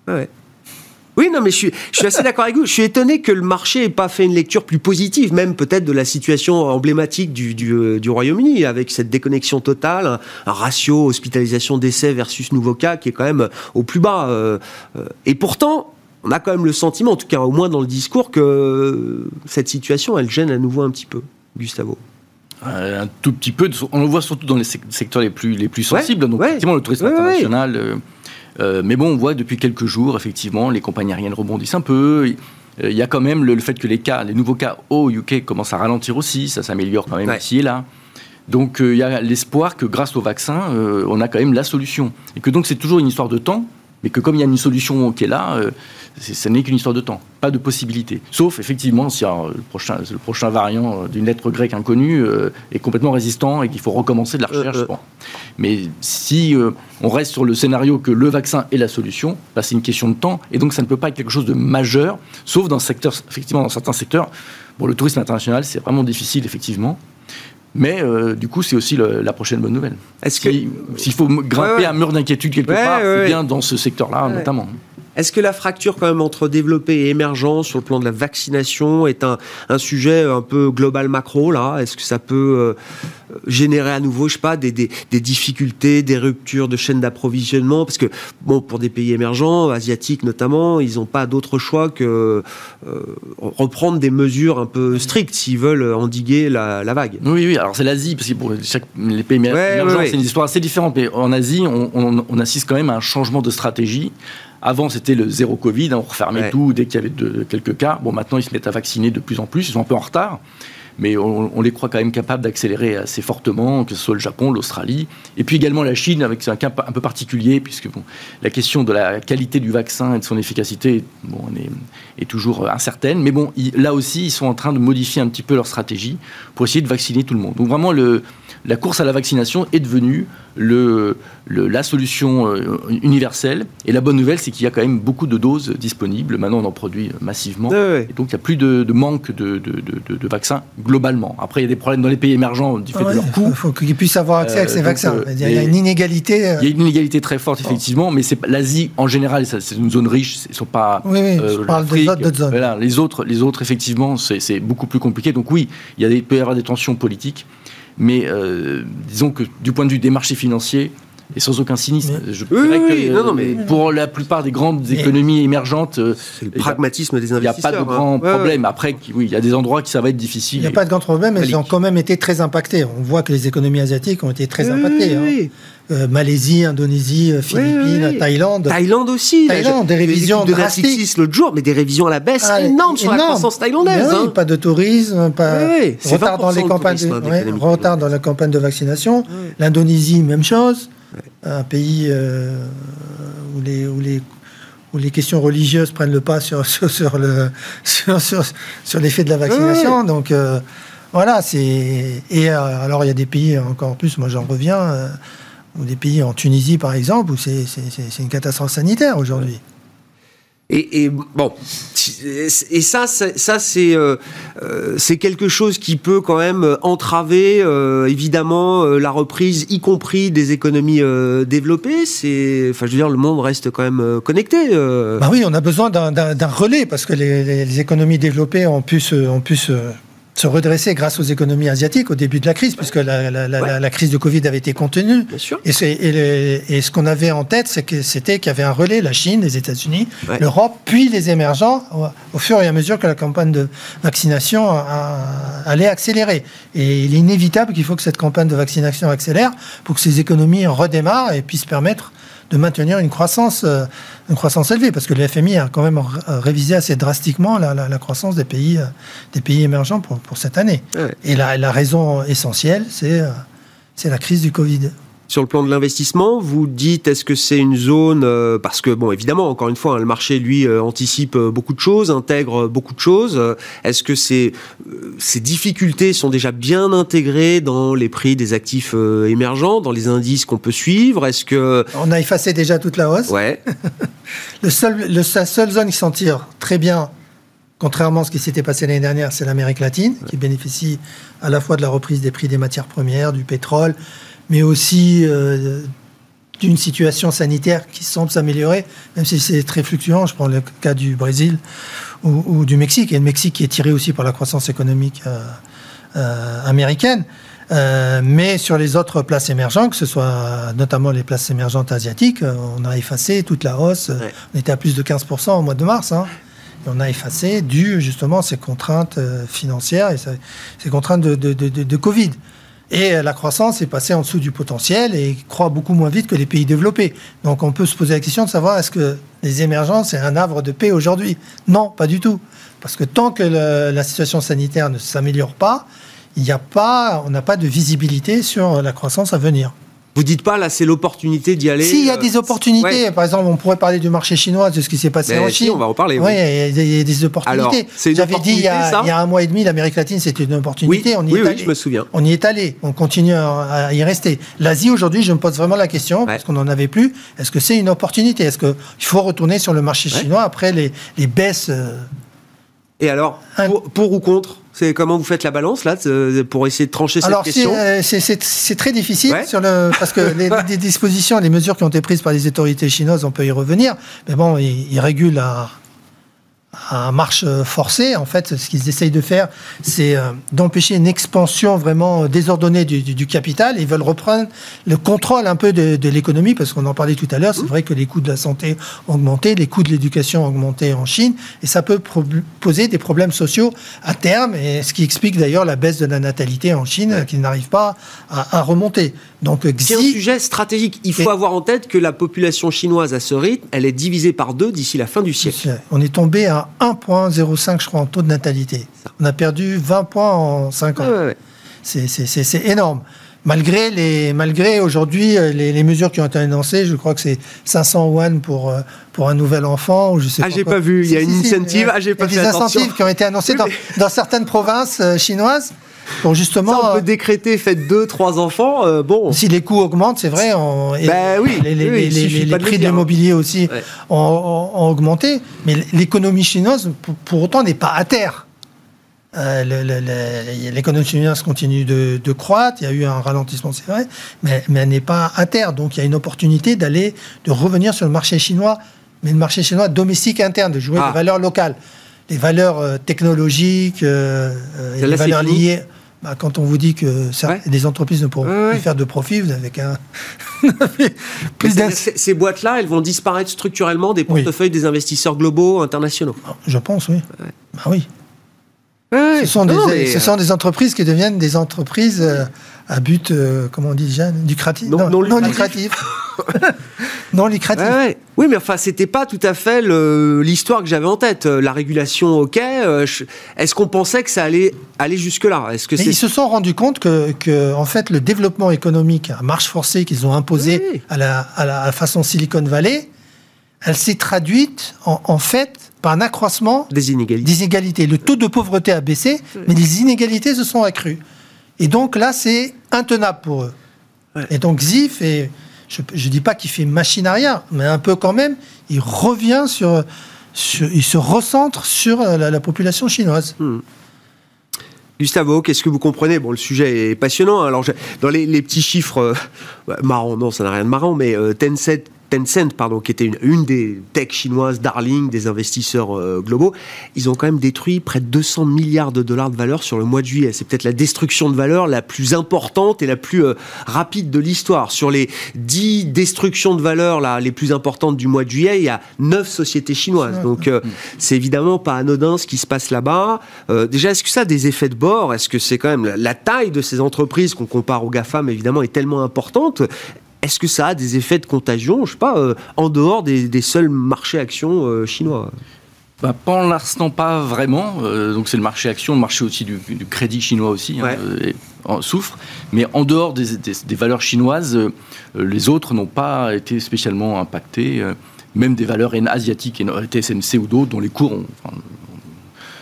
ouais. Oui, non, mais je suis, je suis assez d'accord avec vous. Je suis étonné que le marché n'ait pas fait une lecture plus positive, même peut-être de la situation emblématique du, du, euh, du Royaume-Uni, avec cette déconnexion totale, un, ratio hospitalisation-décès versus nouveau cas qui est quand même au plus bas. Euh, euh. et pourtant, on a quand même le sentiment, en tout cas au moins dans le discours, que cette situation, elle gêne à nouveau un petit peu, Gustavo. un tout petit peu, on le voit surtout dans les secteurs les plus, les plus sensibles, donc effectivement le tourisme international. Euh, mais bon, on voit depuis quelques jours, effectivement, les compagnies aériennes rebondissent un peu. Il y a quand même le, fait que les cas, les nouveaux cas au UK commencent à ralentir aussi, ça s'améliore quand même ici et là. Donc euh, il y a l'espoir que grâce au vaccin, euh, on a quand même la solution. Et que donc c'est toujours une histoire de temps, mais que comme il y a une solution qui est là, Ce n'est qu'une histoire de temps, pas de possibilité. Sauf, effectivement, si le, prochain, le prochain variant d'une lettre grecque inconnue est complètement résistant et qu'il faut recommencer de la recherche. Mais si on reste sur le scénario que le vaccin est la solution, bah, c'est une question de temps. Et donc, ça ne peut pas être quelque chose de majeur, sauf dans, secteur, effectivement, dans certains secteurs. Bon, le tourisme international, c'est vraiment difficile, effectivement. Mais euh, du coup, c'est aussi la prochaine bonne nouvelle. Est-ce que s'il faut grimper un mur d'inquiétude quelque part, c'est bien dans ce secteur-là notamment. Est-ce que la fracture quand même entre développé et émergent sur le plan de la vaccination est un, un sujet un peu global macro là? Est-ce que ça peut euh, générer à nouveau, je sais pas, des, des, des difficultés, des ruptures de chaînes d'approvisionnement? Parce que bon, pour des pays émergents, asiatiques notamment, ils n'ont pas d'autre choix que euh, reprendre des mesures un peu strictes s'ils veulent endiguer la, la, vague. Oui, oui. Alors c'est l'Asie, parce que pour chaque, les pays émergents, c'est une histoire assez différente. Mais en Asie, on, on, on assiste quand même à un changement de stratégie avant, c'était le zéro Covid, on refermait tout dès qu'il y avait de, quelques cas. Bon, maintenant, ils se mettent à vacciner de plus en plus, ils sont un peu en retard mais on, les croit quand même capables d'accélérer assez fortement, que ce soit le Japon, l'Australie, et puis également la Chine, avec un cas un peu particulier, puisque bon, la question de la qualité du vaccin et de son efficacité bon, est, est, toujours incertaine. Mais bon, là aussi, ils sont en train de modifier un petit peu leur stratégie pour essayer de vacciner tout le monde. Donc vraiment, le, la course à la vaccination est devenue le, la solution euh, universelle. Et la bonne nouvelle, c'est qu'il y a quand même beaucoup de doses disponibles. Maintenant, on en produit massivement. Et donc, il n'y a plus de, manque de, de, vaccins globalement. Après, il y a des problèmes dans les pays émergents du fait de leur coût. Il faut qu'ils puissent avoir accès à ces euh, vaccins. Euh, il y a une inégalité. Il y a une inégalité très forte, effectivement. Mais l'Asie, en général, c'est une zone riche. Ils ne sont pas. Oui, oui je parle des autres, zones. Voilà, les, autres, les autres, effectivement, c'est beaucoup plus compliqué. Donc, oui, il, y a des, il peut y avoir des tensions politiques. Mais euh, disons que du point de vue des marchés financiers, et sans aucun cynisme. Je oui, non, non, mais... Pour la plupart des grandes économies émergentes, euh, c'est le pragmatisme des investisseurs. Il n'y a pas de grand hein. problème. Après, oui, il y a des endroits qui ça va être difficile. Il n'y a pas de grand problème, mais ils ont quand même été très impactés. On voit que les économies asiatiques ont été très impactées. Hein. Euh, Malaisie, Indonésie, Philippines, Thaïlande. Thaïlande aussi. Thaïlande, des révisions de drastiques. l'autre jour, mais des révisions à la baisse ah, énormes sur la croissance thaïlandaise. Hein. Pas de tourisme, pas retard dans les campagnes, de, retard dans la campagne de vaccination. L'Indonésie, même chose un pays euh, où, les, où, les, où les questions religieuses prennent le pas sur, sur, le, sur, sur, l'effet de la vaccination. Donc euh, voilà, c'est. Et euh, alors il y a des pays encore plus, moi j'en reviens, ou des pays en Tunisie par exemple, où c'est une catastrophe sanitaire aujourd'hui. Et, bon, et ça, ça c'est euh, euh, quelque chose qui peut quand même entraver euh, évidemment la reprise, y compris des économies développées. C'est, enfin, je veux dire, le monde reste quand même connecté. Bah oui, on a besoin d'un relais parce que les, les, économies développées ont pu se, ont pu se se redresser grâce aux économies asiatiques au début de la crise, puisque la, crise de Covid avait été contenue. Bien sûr. Et, et, ce qu'on avait en tête, c'est que c'était qu'il y avait un relais, la Chine, les États-Unis, l'Europe, puis les émergents, au, fur et à mesure que la campagne de vaccination allait accélérer. Et il est inévitable qu'il faut que cette campagne de vaccination accélère pour que ces économies redémarrent et puissent permettre de maintenir une croissance, euh, une croissance élevée, parce que le FMI a quand même révisé assez drastiquement la, croissance des pays, euh, des pays émergents pour, pour cette année. Et la, la, raison essentielle, c'est euh, c'est la crise du Covid. Sur le plan de l'investissement, vous dites est-ce que c'est une zone euh, parce que bon évidemment encore une fois hein, le marché lui euh, anticipe euh, beaucoup de choses, intègre beaucoup de choses. Est-ce que ces ces difficultés sont déjà bien intégrées dans les prix des actifs émergents, dans les indices qu'on peut suivre? Est-ce que on a effacé déjà toute la hausse Ouais. le seul la seule zone qui s'en tire très bien Contrairement à ce qui s'était passé l'année dernière, c'est l'Amérique latine, qui bénéficie à la fois de la reprise des prix des matières premières, du pétrole, mais aussi euh, d'une situation sanitaire qui semble s'améliorer, même si c'est très fluctuant. Je prends le cas du Brésil ou, du Mexique, et le Mexique qui est tiré aussi par la croissance économique euh, euh, américaine. mais sur les autres places émergentes, que ce soit notamment les places émergentes asiatiques, on a effacé toute la hausse. On était à plus de 15% au mois de mars. Hein. et on a effacé dû justement à ces contraintes financières et ces contraintes de, de, de, de Covid. Et la croissance est passée en dessous du potentiel et croît beaucoup moins vite que les pays développés. Donc on peut se poser la question de savoir est-ce que les émergences c'est un havre de paix aujourd'hui? Non, pas du tout. Parce que tant que la situation sanitaire ne s'améliore pas, il n'y a pas, on n'a pas de visibilité sur la croissance à venir. Vous dites pas, là, c'est l'opportunité d'y aller Si, il y a des opportunités. Par exemple, on pourrait parler du marché chinois, de ce qui s'est passé en Chine. on va en parler. Oui, il y, a des opportunités. J'avais dit il y, a, un mois et demi, l'Amérique latine, c'était une opportunité. on y est allé. je me souviens. On y est allé. On continue à y rester. L'Asie, aujourd'hui, je me pose vraiment la question, parce qu'on n'en avait plus. Est-ce que c'est une opportunité? Est-ce qu'il faut retourner sur le marché chinois après les, baisses euh, Et alors, pour ou contre c'est comment vous faites la balance là pour essayer de trancher cette question Alors c'est très difficile sur le parce que les, dispositions, les mesures qui ont été prises par les autorités chinoises, on peut y revenir. Mais bon, ils, ils régulent à, à marche forcée. En fait, ce qu'ils essayent de faire, c'est euh, d'empêcher une expansion vraiment désordonnée du, capital. Ils veulent reprendre le contrôle un peu de, l'économie, parce qu'on en parlait tout à l'heure. C'est vrai que les coûts de la santé ont augmenté, les coûts de l'éducation ont augmenté en Chine, et ça peut poser des problèmes sociaux à terme, et ce qui explique d'ailleurs la baisse de la natalité en Chine, qui n'arrive pas à, remonter. Donc, c'est un sujet stratégique. Il faut avoir en tête que la population chinoise à ce rythme, elle est divisée par deux d'ici la fin du siècle. On est tombé à 1,05, je crois, en taux de natalité. On a perdu 20 points en 5 ans. C'est énorme. Malgré, les, malgré aujourd'hui euh, les, mesures qui ont été annoncées, je crois que c'est 500 yuan pour, euh, pour un nouvel enfant. Ou je sais ah, j'ai pas vu. Il y a une incentive. Ah, j'ai pas Il y a des incentives qui ont été annoncés dans, dans certaines provinces euh, chinoises. Pour justement, ça, on peut décréter faites deux, trois enfants. bon. Si les coûts augmentent, c'est vrai. On, ben oui, les, les, les prix de l'immobilier aussi ont, augmenté. Mais l'économie chinoise, pour, autant, n'est pas à terre. Euh, l'économie chinoise continue de, croître. Il y a eu un ralentissement, c'est vrai, mais, mais elle n'est pas à terre. Donc il y a une opportunité d'aller, de revenir sur le marché chinois, mais le marché chinois domestique interne, de jouer ah. des valeurs locales, des valeurs euh, technologiques, euh, les valeurs liées. Bah, quand on vous dit que des entreprises ne pourront plus faire de profit, vous avez qu'un. ces boîtes-là, elles vont disparaître structurellement des portefeuilles des investisseurs globaux internationaux. Je pense, oui. Bah oui. ce, sont, des, ce sont des entreprises qui deviennent des entreprises euh, à but, euh, comment on dit déjà, lucratif Non, non, lucratif. non lucratif. Oui, mais enfin, c'était pas tout à fait l'histoire que j'avais en tête. Euh, la régulation, ok. Est-ce qu'on pensait que ça allait aller jusque-là? Est-ce que Ils se sont rendus compte que, que, en fait, le développement économique à marche forcée qu'ils ont imposé à, la, à, la, façon Silicon Valley, elle s'est traduite en, en fait par un accroissement des inégalités. des inégalités. Le taux de pauvreté a baissé, mais les inégalités se sont accrues. Et donc là, c'est intenable pour eux. Et donc ZIF, et je ne dis pas qu'il fait machine arrière, mais un peu quand même, il revient sur, il se recentre sur la, population chinoise. Hmm. Gustavo, qu'est-ce que vous comprenez? Bon, le sujet est passionnant. Alors, dans les, petits chiffres euh, marrants, non, ça n'a rien de marrant, mais euh, Tencent Tencent, pardon, qui était une, des techs chinoises darling des investisseurs euh, globaux, ils ont quand même détruit près de 200 milliards de dollars de valeur sur le mois de juillet. C'est peut-être la destruction de valeur la plus importante et la plus euh, rapide de l'histoire. Sur les 10 destructions de valeur là, les plus importantes du mois de juillet, il y a 9 sociétés chinoises. Donc euh, c'est évidemment pas anodin ce qui se passe là-bas. déjà, est-ce que ça a des effets de bord? Est-ce que c'est quand même la, la taille de ces entreprises qu'on compare aux GAFAM évidemment est tellement importante? Est-ce que ça a des effets de contagion, je sais pas, euh, en dehors des, seuls marchés actions euh, chinois? Bah, Pour l'instant, pas vraiment. Euh, donc c'est le marché action, le marché aussi du, crédit chinois aussi hein, souffre. Mais en dehors des, valeurs chinoises, les autres n'ont pas été spécialement impactés. même des valeurs asiatiques, TSMC ou d'autres, dont les cours ont,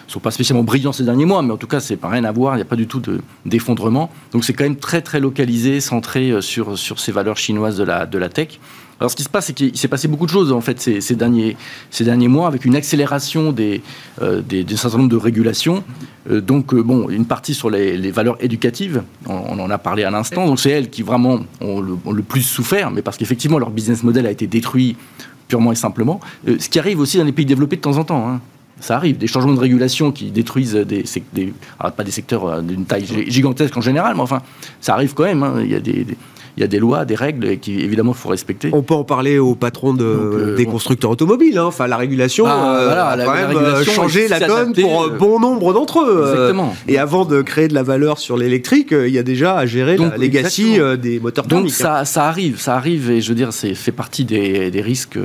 sont pas spécialement brillants ces derniers mois, mais en tout cas, c'est pas rien à voir, il n'y a pas du tout d'effondrement. Donc c'est quand même très très localisé, centré euh, sur, sur ces valeurs chinoises de la, de la tech. Alors, ce qui se passe, c'est qu'il s'est passé beaucoup de choses en fait ces, ces, derniers, ces derniers mois, avec une accélération des, euh, des, certain nombre de régulations. Euh, donc, bon, une partie sur les, les valeurs éducatives, on, en a parlé à l'instant. Donc, c'est elles qui vraiment ont le, le plus souffert, mais parce qu'effectivement leur business model a été détruit purement et simplement. ce qui arrive aussi dans les pays développés de temps en temps. Hein ça arrive, des changements de régulation qui détruisent des, des pas des secteurs euh, d'une taille gigantesque en général, mais enfin, ça arrive quand même. Hein. Il y a des, il y a des lois, des règles qui évidemment il faut respecter. On peut en parler au patron de, euh, des constructeurs automobiles. Hein. Enfin, la régulation bah, euh, a quand même changé la donne pour bon nombre d'entre eux. Exactement. Et avant de créer de la valeur sur l'électrique, il y a déjà à gérer la legacy des moteurs thermiques. Donc hein. ça, ça arrive, ça arrive, et je veux dire, c'est fait partie des, des risques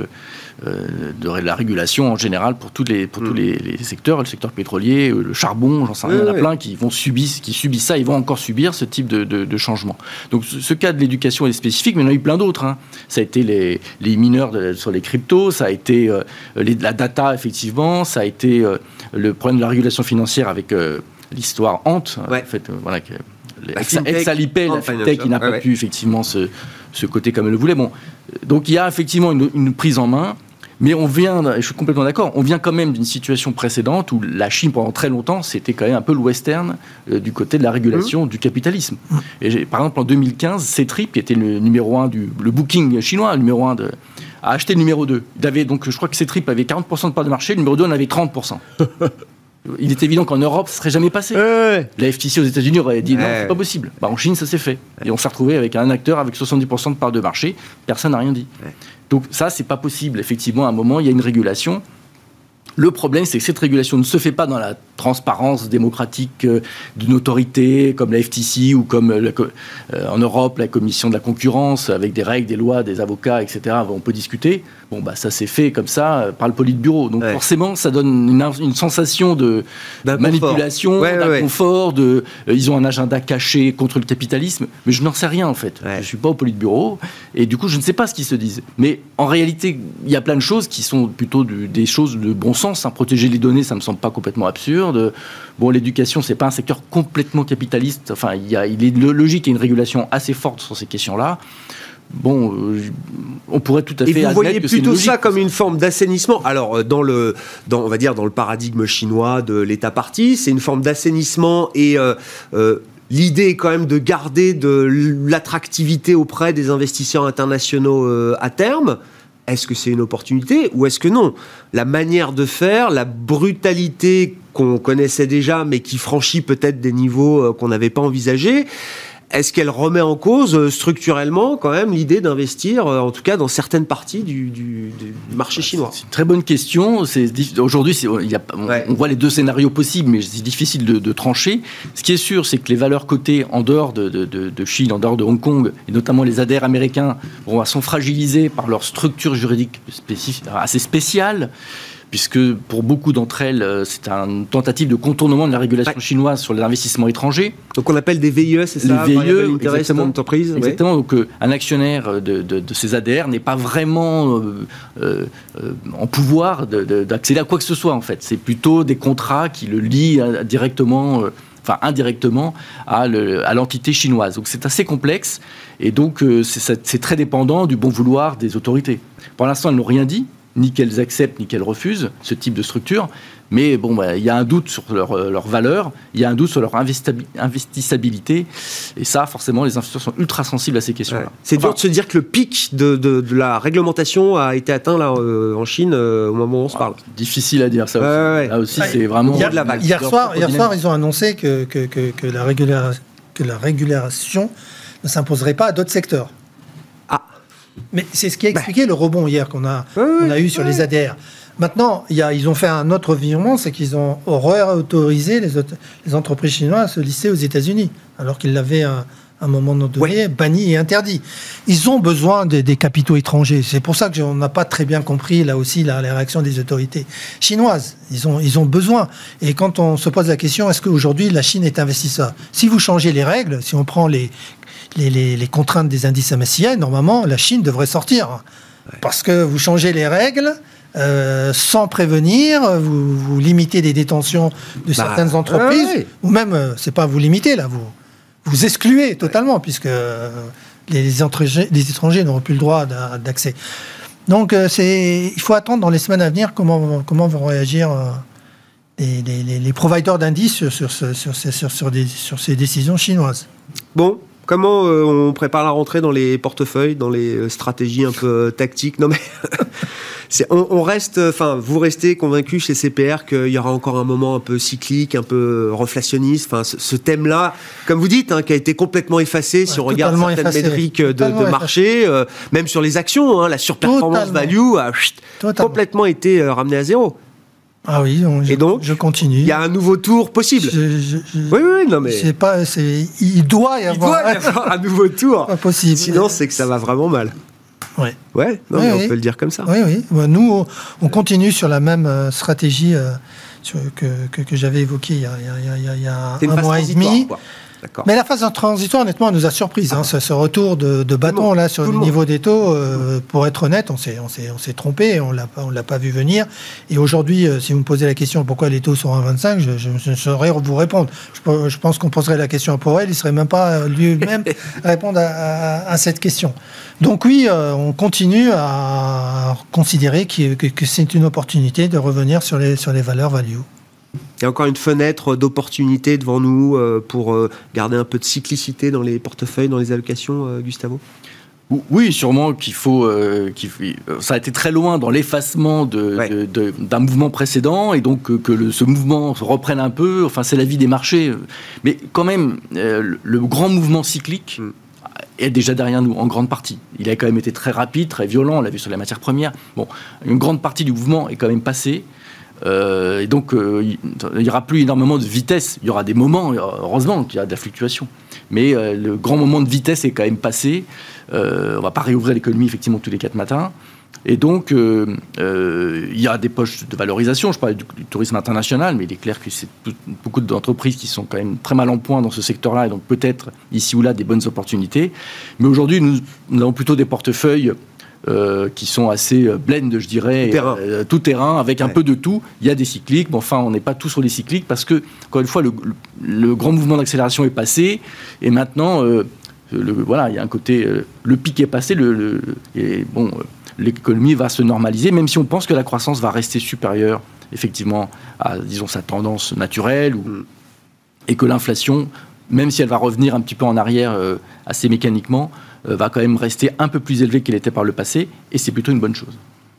de la régulation en général pour, tous les, pour tous mm. les, secteurs, le secteur pétrolier, le charbon, j'en sais rien, il y en a plein qui, vont subir, qui subissent ça, ils vont encore subir ce type de, changement. Donc ce, cas de l'éducation est spécifique, mais il y en a eu plein d'autres. Hein. Ça a été les, les mineurs sur les cryptos, ça a été la data, effectivement, ça a été le problème de la régulation financière avec l'histoire hante, en fait, voilà, ex-Alipay, la fintech, qui n'a pas pu effectivement se, côté comme elle le voulait. Bon, donc il y a effectivement une, prise en main. Mais on vient, et je suis complètement d'accord, on vient quand même d'une situation précédente où la Chine, pendant très longtemps, c'était quand même un peu le western euh, du côté de la régulation mmh. du capitalisme. Et par exemple, en 2015, Ctrip, qui était le numéro 1 du le booking chinois, le numéro 1 de, a acheté le numéro 2. Il avait, donc, je crois que Ctrip avait 40% de part de marché, le numéro 2 en avait 30%. Il est évident qu'en Europe, ça serait jamais passé. La FTC aux États-Unis aurait dit non, c'est pas possible. Bah, en Chine, ça s'est fait. Et on s'est retrouvé avec un acteur avec 70% de part de marché. Personne n'a rien dit. Donc ça, c'est pas possible. Effectivement, à un moment, il y a une régulation. Le problème, c'est que cette régulation ne se fait pas dans la transparence démocratique euh, d'une autorité comme la FTC ou comme euh, en Europe la Commission de la concurrence, avec des règles, des lois, des avocats, etc. On peut discuter. Bon, bah, ça s'est fait comme ça par le Politburo. Donc forcément, ça donne une, sensation de manipulation, d'inconfort, de ils ont un agenda caché contre le capitalisme, mais je n'en sais rien en fait. Je ne suis pas au Politburo et du coup, je ne sais pas ce qu'ils se disent. Mais en réalité, il y a plein de choses qui sont plutôt des choses de bon sens. Hein. Protéger les données, ça me semble pas complètement absurde. Bon, l'éducation, c'est pas un secteur complètement capitaliste. Enfin, il, y a, il est logique qu'il y ait une régulation assez forte sur ces questions-là bon, euh, on pourrait tout à fait. Et vous voyez plutôt ça comme une forme d'assainissement. Alors euh, dans le, dans, on va dire dans le paradigme chinois de l'État parti, c'est une forme d'assainissement et euh, L'idée est quand même de garder de l'attractivité auprès des investisseurs internationaux à terme. Est-ce que c'est une opportunité ou est-ce que non? La manière de faire, la brutalité qu'on connaissait déjà mais qui franchit peut-être des niveaux qu'on n'avait pas envisagés, est-ce qu'elle remet en cause euh, structurellement quand même l'idée d'investir, euh, en tout cas dans certaines parties du, marché bah, chinois C'est une très bonne question. Aujourd'hui, on, voit les deux scénarios possibles, mais c'est difficile de, trancher. Ce qui est sûr, c'est que les valeurs cotées en dehors de, Chine, en dehors de Hong Kong, et notamment les adhères américains, sont fragilisées par leur structure juridique assez spéciale puisque pour beaucoup d'entre elles, euh, c'est une tentative de contournement de la régulation chinoise sur les investissements étrangers. Donc on appelle des VIE, c'est ça Les VIE, exactement. Entreprise, exactement. Donc euh, un actionnaire de, ces ADR n'est pas vraiment euh, en pouvoir d'accéder à quoi que ce soit, en fait. C'est plutôt des contrats qui le lient directement enfin indirectement à l'entité chinoise. Donc c'est assez complexe et donc c'est très dépendant du bon vouloir des autorités. Pour l'instant, elles n'ont rien dit, ni qu'elles acceptent ni qu'elles refusent ce type de structure. Mais bon, bah, il y a un doute sur leur, euh, leur, valeur, il y a un doute sur leur investissabilité. Et ça, forcément, les investisseurs sont ultra sensibles à ces questions-là. C'est dur de se dire que le pic de, de, la réglementation a été atteint là, euh, en Chine euh, au moment où on se parle. difficile à dire ça aussi. Là aussi, c'est vraiment de la vague. Hier soir, hier soir, ils ont annoncé que, que, que, la, que la régulation ne s'imposerait pas à d'autres secteurs. Mais c'est ce qui a bah. expliqué le rebond hier qu'on a, a eu sur les ADR. Maintenant, y a, ils ont fait un autre virement, c'est qu'ils ont réautorisé les, les entreprises chinoises à se lister aux États-Unis, alors qu'ils l'avaient à un moment donné banni et interdit. Ils ont besoin des, capitaux étrangers. C'est pour ça que on n'a pas très bien compris là aussi la, la, réaction des autorités chinoises. Ils ont, ils ont besoin. Et quand on se pose la question, est-ce qu'aujourd'hui la Chine est investisseur? Si vous changez les règles, si on prend les les, contraintes des indices MSCI, normalement, la Chine devrait sortir. Parce que vous changez les règles, euh, sans prévenir, vous, vous, limitez les détentions de bah, certaines entreprises, ou même, euh, c'est pas vous limiter là, vous vous excluez totalement, puisque euh, les, étrangers, les étrangers n'auront plus le droit d'accès. Donc, c'est, il faut attendre dans les semaines à venir comment, comment vont réagir les, les, providers d'indices sur, sur, sur, sur, ces décisions chinoises. Bon, Comment euh, on prépare la rentrée dans les portefeuilles, dans les euh, stratégies un peu euh, tactiques? Non mais on, reste, enfin vous restez convaincu chez CPR qu'il y aura encore un moment un peu cyclique, un peu reflationniste. Enfin ce, thème-là, comme vous dites, hein, qui a été complètement effacé si on regarde certaines métriques de, marché, même sur les actions, hein, la surperformance value a complètement été ramenée à zéro. Ah oui, et donc je continue. Il y a un nouveau tour possible. oui, oui, non mais. C'est pas, il doit y avoir. un nouveau tour. Pas possible. Sinon, c'est que ça va vraiment mal. Ouais. Ouais, non, Oui, mais oui. on peut le dire comme ça. Oui, oui. Bah, Nous, on- on continue sur la même euh, stratégie euh, sur- que, que, que j'avais évoquée il y a, il y a- il y a- C'est un mois et demi. quoi. Mais la phase transitoire, honnêtement, elle nous a surprise. hein, ce, ce retour de, de bâton monde, là sur le niveau des taux, euh, pour être honnête, on s'est on s'est on s'est trompé, on l'a on l'a pas vu venir. Et aujourd'hui, euh, si vous me posez la question pourquoi les taux sont à 25, je, je, je ne saurais vous répondre. Je, pe- je pense qu'on poserait la question à Powell, il serait même pas lui-même à répondre à, à- à cette question. Donc oui, euh, on continue à considérer que c'est une opportunité de revenir sur les sur les valeurs value. Il y a encore une fenêtre d'opportunité devant nous euh, pour euh, garder un peu de cyclicité dans les portefeuilles, dans les allocations, euh, Gustavo? Ou- Oui, sûrement qu'il faut, euh, Ça a été très loin dans l'effacement de- Ouais. de- de- d'un mouvement précédent, et donc que le- ce mouvement se reprenne un peu. Enfin, c'est la vie des marchés. Mais quand même, euh, le, le grand mouvement cyclique Mm. est déjà derrière nous, en grande partie. Il a quand même été très rapide, très violent. On l'a vu sur les matières premières. Bon, une grande partie du mouvement est quand même passée. Euh, et donc, euh, il n'y aura plus énormément de vitesse. Il y aura des moments, heureusement, qu'il y a de la fluctuation. Mais euh, le grand moment de vitesse est quand même passé. Euh, on ne va pas réouvrir l'économie, effectivement, tous les quatre matins. Et donc, euh, euh, il y a des poches de valorisation. Je parlais du, tourisme international, mais il est clair que c'est beaucoup d'entreprises qui sont quand même très mal en point dans ce secteur-là, et donc peut-être ici ou là des bonnes opportunités. Mais aujourd'hui, nous, nous avons plutôt des portefeuilles euh, qui sont assez euh, blend, je dirais, Tout terrain. euh, tout terrain, avec un peu de tout. Il y a des cycliques, mais enfin, on n'est pas tous sur les cycliques parce que, encore une fois, le, grand mouvement d'accélération est passé, et maintenant, euh, le- voilà, il y a un côté, le pic est passé, le, le- et bon, l'économie va se normaliser, même si on pense que la croissance va rester supérieure, effectivement, à, disons, sa tendance naturelle, ou- Mm. et que l'inflation, même si elle va revenir un petit peu en arrière assez mécaniquement, va quand même rester un peu plus élevée qu'elle était par le passé, et c'est plutôt une bonne chose.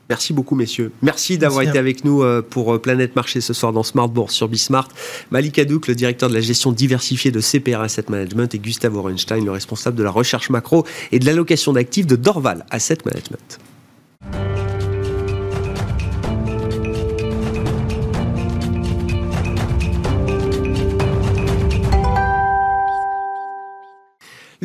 Merci beaucoup, messieurs. Merci d'avoir été avec nous euh, pour euh, Planète Marché ce soir dans Smart Bourse sur Bismart. Malik Hadouk, le directeur de la gestion diversifiée de CPR Asset Management, et Gustavo Orenstein, le responsable de la recherche macro et de l'allocation d'actifs de Dorval Asset Management.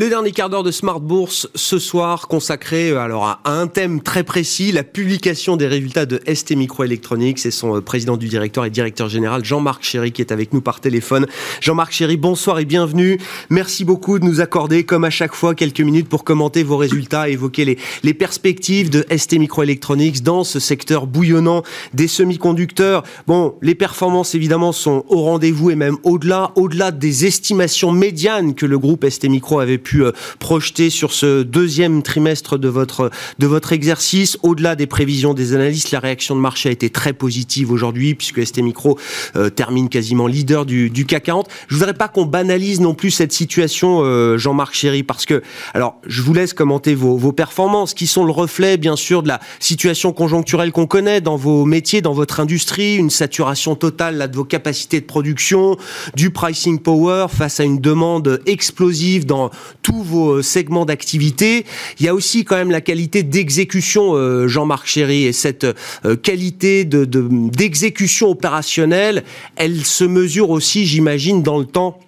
Le dernier quart d'heure de Smart Bourse ce soir consacré euh, alors à un thème très précis, la publication des résultats de ST Microelectronics et son euh, président du directeur et directeur général Jean-Marc Chéry qui est avec nous par téléphone. Jean-Marc Chéry, bonsoir et bienvenue. Merci beaucoup de nous accorder comme à chaque fois quelques minutes pour commenter vos résultats évoquer les, les perspectives de ST Microelectronics dans ce secteur bouillonnant des semi-conducteurs. Bon, les performances évidemment sont au rendez-vous et même au-delà, au-delà des estimations médianes que le groupe ST Micro avait pu euh, projeter sur ce deuxième trimestre de votre, de votre exercice. Au-delà des prévisions des analystes, la réaction de marché a été très positive aujourd'hui puisque ST Micro euh, termine quasiment leader du, du CAC 40. Je voudrais pas qu'on banalise non plus cette situation, euh, Jean-Marc Chéry, parce que, alors, je vous laisse commenter vos, vos performances qui sont le reflet, bien sûr, de la situation conjoncturelle qu'on connaît dans vos métiers, dans votre industrie, une saturation totale là, de vos capacités de production, du pricing power face à une demande explosive dans tous vos euh, segments d'activité. Il y a aussi quand même la qualité d'exécution, euh, Jean-Marc Chéry, et cette euh, qualité de- de- d'exécution opérationnelle, elle se mesure aussi, j'imagine, dans le temps.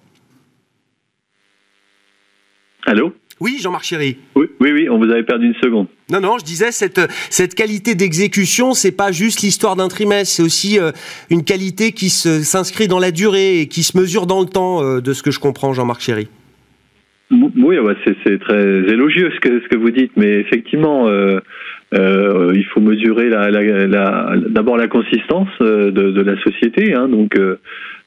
Allô? Oui, Jean-Marc Chéry. oui, oui, oui, on vous avait perdu une seconde. Non, non, je disais, cette, cette qualité d'exécution, c'est pas juste l'histoire d'un trimestre, c'est aussi euh, une qualité qui se- s'inscrit dans la durée et qui se mesure dans le temps, euh, de ce que je comprends, Jean-Marc Chéry. Oui, c'est, très élogieux ce que, ce que vous dites, mais effectivement, euh, euh, il faut mesurer la, la- la- d'abord la consistance euh, de, de la société, hein, donc euh,